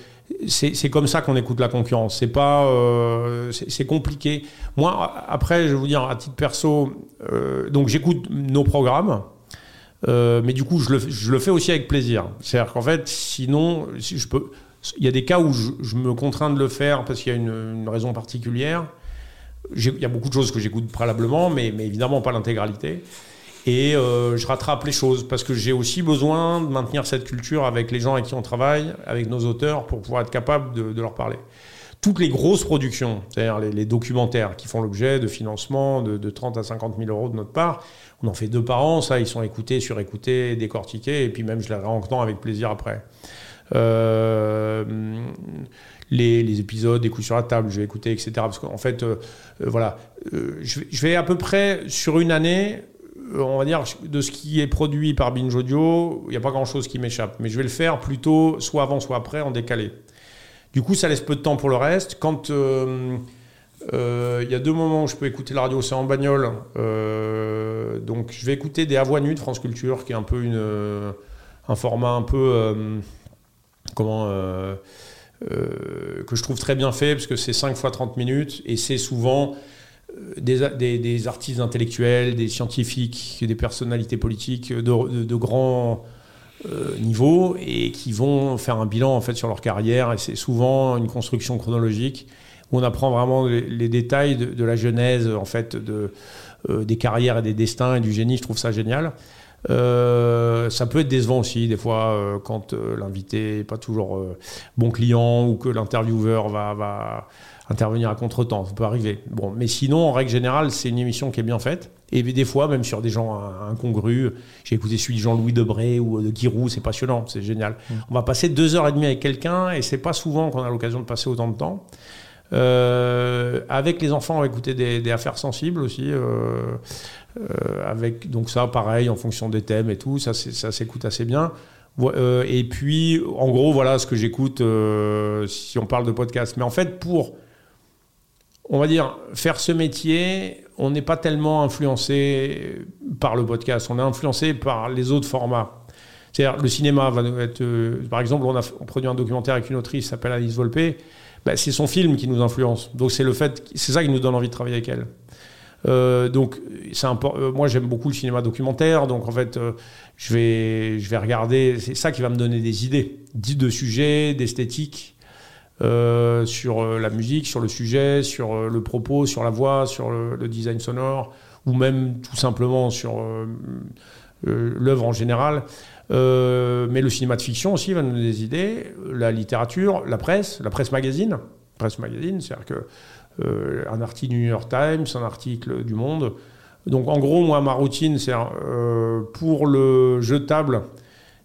c'est comme ça qu'on écoute la concurrence. C'est pas, euh, c'est compliqué. Moi, après, je vais vous dire à titre perso, donc j'écoute nos programmes. mais du coup, je le, je le, fais aussi avec plaisir. C'est-à-dire qu'en fait, sinon, si je peux, il y a des cas où je, me contrains de le faire parce qu'il y a une, raison particulière. Il y a beaucoup de choses que j'écoute préalablement, mais, évidemment pas l'intégralité. Et euh, je rattrape les choses parce que j'ai aussi besoin de maintenir cette culture avec les gens avec qui on travaille, avec nos auteurs, pour pouvoir être capable de, leur parler. Toutes les grosses productions, c'est-à-dire les, documentaires qui font l'objet de financement de, 30 à 50 000 euros de notre part, on en fait deux par an, ça, ils sont écoutés, surécoutés, décortiqués, et puis même je les réentends avec plaisir après. Euh, les, épisodes, des coups sur la table, je vais écouter, etc. Parce qu'en fait, euh, euh, voilà, je vais, à peu près sur une année on va dire, de ce qui est produit par Binge Audio, il n'y a pas grand-chose qui m'échappe. Mais je vais le faire plutôt soit avant, soit après, en décalé. Du coup, ça laisse peu de temps pour le reste. Quand il y a deux moments où je peux écouter la radio, c'est en bagnole. donc, je vais écouter des Avoix de France Culture, qui est un peu un format un peu comment euh, euh, que je trouve très bien fait parce que c'est 5 fois 30 minutes et c'est souvent euh, des, des, artistes intellectuels, des scientifiques, des personnalités politiques de, de, grands niveaux et qui vont faire un bilan en fait sur leur carrière et c'est souvent une construction chronologique où on apprend vraiment les, détails de, la genèse en fait de, des carrières et des destins et du génie. Je trouve ça génial. Euh, ça peut être décevant aussi, des fois, euh, quand euh, l'invité n'est pas toujours bon client ou que l'intervieweur va, va, intervenir à contre-temps. Ça peut arriver. Bon, mais sinon, en règle générale, c'est une émission qui est bien faite. Et des fois, même sur des gens incongrus, j'ai écouté celui de Jean-Louis Debré ou de Giroud, c'est passionnant, c'est génial. Mm. On va passer deux heures et demie avec quelqu'un et c'est pas souvent qu'on a l'occasion de passer autant de temps. avec les enfants, on va écouter des, des affaires sensibles aussi. Euh, avec donc ça, pareil, en fonction des thèmes et tout, ça, s'écoute assez bien. Euh, et puis, en gros, voilà ce que j'écoute euh, si on parle de podcast. Mais en fait, pour, on va dire, faire ce métier, on n'est pas tellement influencé par le podcast. On est influencé par les autres formats. C'est-à-dire, le cinéma va être. par exemple, on a produit un documentaire avec une autrice s'appelle Alice Volpe. Ben, c'est son film qui nous influence. Donc, c'est le fait, c'est ça qui nous donne envie de travailler avec elle. Euh, donc, euh, moi, j'aime beaucoup le cinéma documentaire. Donc, en fait, euh, je, vais, je vais regarder. C'est ça qui va me donner des idées, de sujets, d'esthétique. sur la musique, sur le sujet, sur le propos, sur la voix, sur le, design sonore, ou même tout simplement sur l'œuvre en général. mais le cinéma de fiction aussi va nous donner des idées, la littérature, la presse, la presse magazine. Presse magazine, c'est-à-dire que un article du New York Times, un article du Monde, donc en gros, moi, ma routine, c'est euh, pour le jeu de table,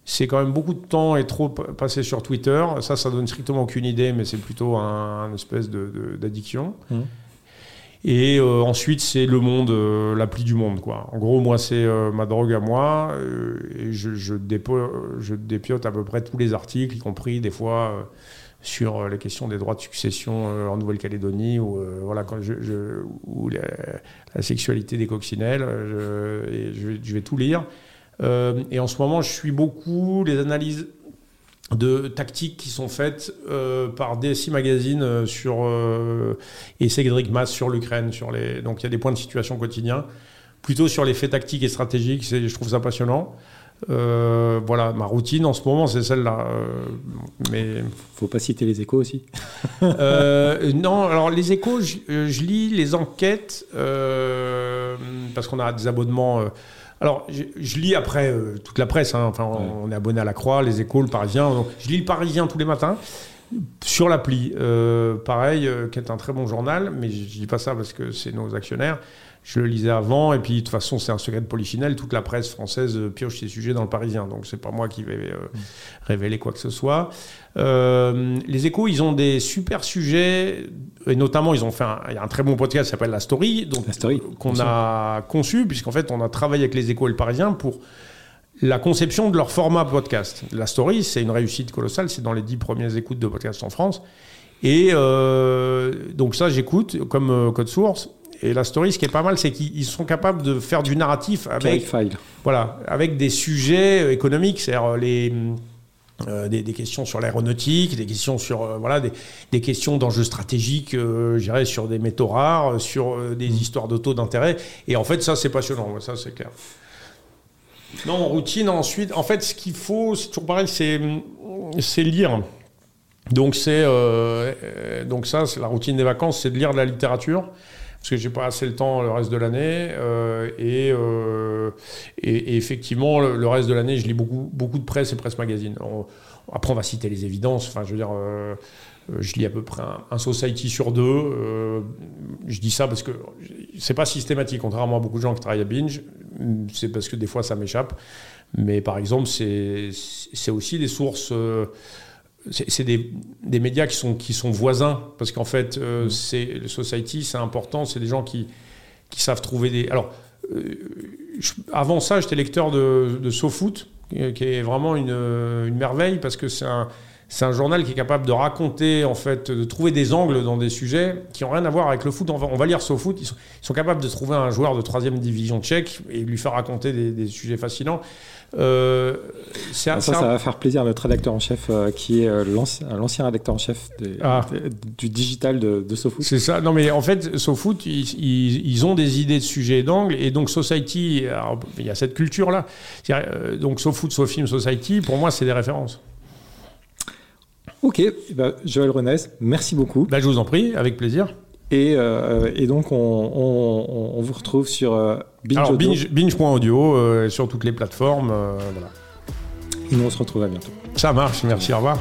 c'est quand même beaucoup de temps et trop passé sur Twitter. Ça, ça donne strictement aucune idée, mais c'est plutôt un, espèce d'addiction. De, mmh. Et euh, ensuite, c'est le monde, euh, l'appli du monde, quoi. En gros, moi, c'est ma drogue à moi. et je, je, je, dépiote à peu près tous les articles, y compris des fois sur euh, les questions des droits de succession euh, en Nouvelle-Calédonie ou euh, voilà la, sexualité des coccinelles. Je, vais tout lire. et en ce moment, je suis beaucoup les analyses de tactiques qui sont faites par DSI Magazine sur et Cédric Mass sur l'Ukraine. Sur les donc il y a des points de situation quotidiens, plutôt sur les faits tactiques et stratégiques. Je trouve ça passionnant. Euh, voilà, ma routine en ce moment, c'est celle-là. Euh, mais faut pas citer les échos aussi. Euh, non, alors les échos, je, lis les enquêtes parce qu'on a des abonnements. alors, je, lis après toute la presse. Hein, enfin, on, est abonné à la Croix, les échos, le Parisien. Donc, je lis le Parisien tous les matins sur l'appli. pareil, qui est un très bon journal, mais je, je dis pas ça parce que c'est nos actionnaires je le lisais avant, et puis de toute façon, c'est un secret de polichinelle. Toute la presse française pioche ces sujets dans le Parisien, donc c'est pas moi qui vais euh, mm. révéler quoi que ce soit. Euh, les échos, ils ont des super sujets, et notamment, ils ont fait un, très bon podcast qui s'appelle La Story, donc qu'on a conçu, puisqu'en fait, on a travaillé avec les échos et le Parisien pour la conception de leur format podcast. La Story, c'est une réussite colossale, c'est dans les dix premières écoutes de podcast en France. Et euh, donc ça, j'écoute comme code source. Et la story, ce qui est pas mal, c'est qu'ils sont capables de faire du narratif avec, voilà, avec des sujets économiques, c'est-à-dire euh, les, euh, des, questions sur l'aéronautique, des questions sur euh, voilà des, des questions d'enjeux stratégiques, euh, dirais sur des métaux rares, sur des mm. histoires de taux d'intérêt. Et en fait, ça c'est passionnant, ça c'est clair. Non, routine ensuite. En fait, ce qu'il faut, c'est toujours pareil, c'est c'est lire. Donc c'est donc ça, c'est la routine des vacances, c'est de lire de la littérature parce que j'ai pas assez le temps le reste de l'année. Euh, euh, et, et, effectivement, le, reste de l'année, je lis beaucoup, beaucoup de presse et presse magazine. après, on va citer les évidences. Enfin, je veux dire, euh, je lis à peu près un, Society sur deux. je dis ça parce que c'est pas systématique, contrairement à beaucoup de gens qui travaillent à Binge. C'est parce que des fois, ça m'échappe. Mais par exemple, c'est aussi des sources c'est des, des, médias qui sont, qui sont voisins, parce qu'en fait, euh, mm. c'est le society, c'est important, c'est des gens qui, qui savent trouver des. Alors, euh, avant ça, j'étais lecteur de, de SoFoot, qui est vraiment une, une merveille, parce que c'est un, c'est un journal qui est capable de raconter, en fait, de trouver des angles dans des sujets qui n'ont rien à voir avec le foot. On va, on va lire SoFoot, ils sont, ils sont capables de trouver un joueur de troisième division tchèque et lui faire raconter des, des sujets fascinants. Euh, ça, ça va faire plaisir à notre rédacteur en chef, euh, qui est euh, l'ancien rédacteur en chef ah. du digital de, de SoFoot. C'est ça. Non, mais en fait, SoFoot, ils, ils, ont des idées de sujets d'angle. Et donc, Society, il y a cette culture-là. donc, SoFoot, SoFilm, Society, pour moi, c'est des références. Ok. Eh ben, Joël Renès, merci beaucoup. Ben, je vous en prie, avec plaisir. Et, euh, et, donc, on, on, on, vous retrouve sur euh, Binge Binge.audio, euh, sur toutes les plateformes. voilà. Et nous, on se retrouve à bientôt. Ça marche, merci, au revoir.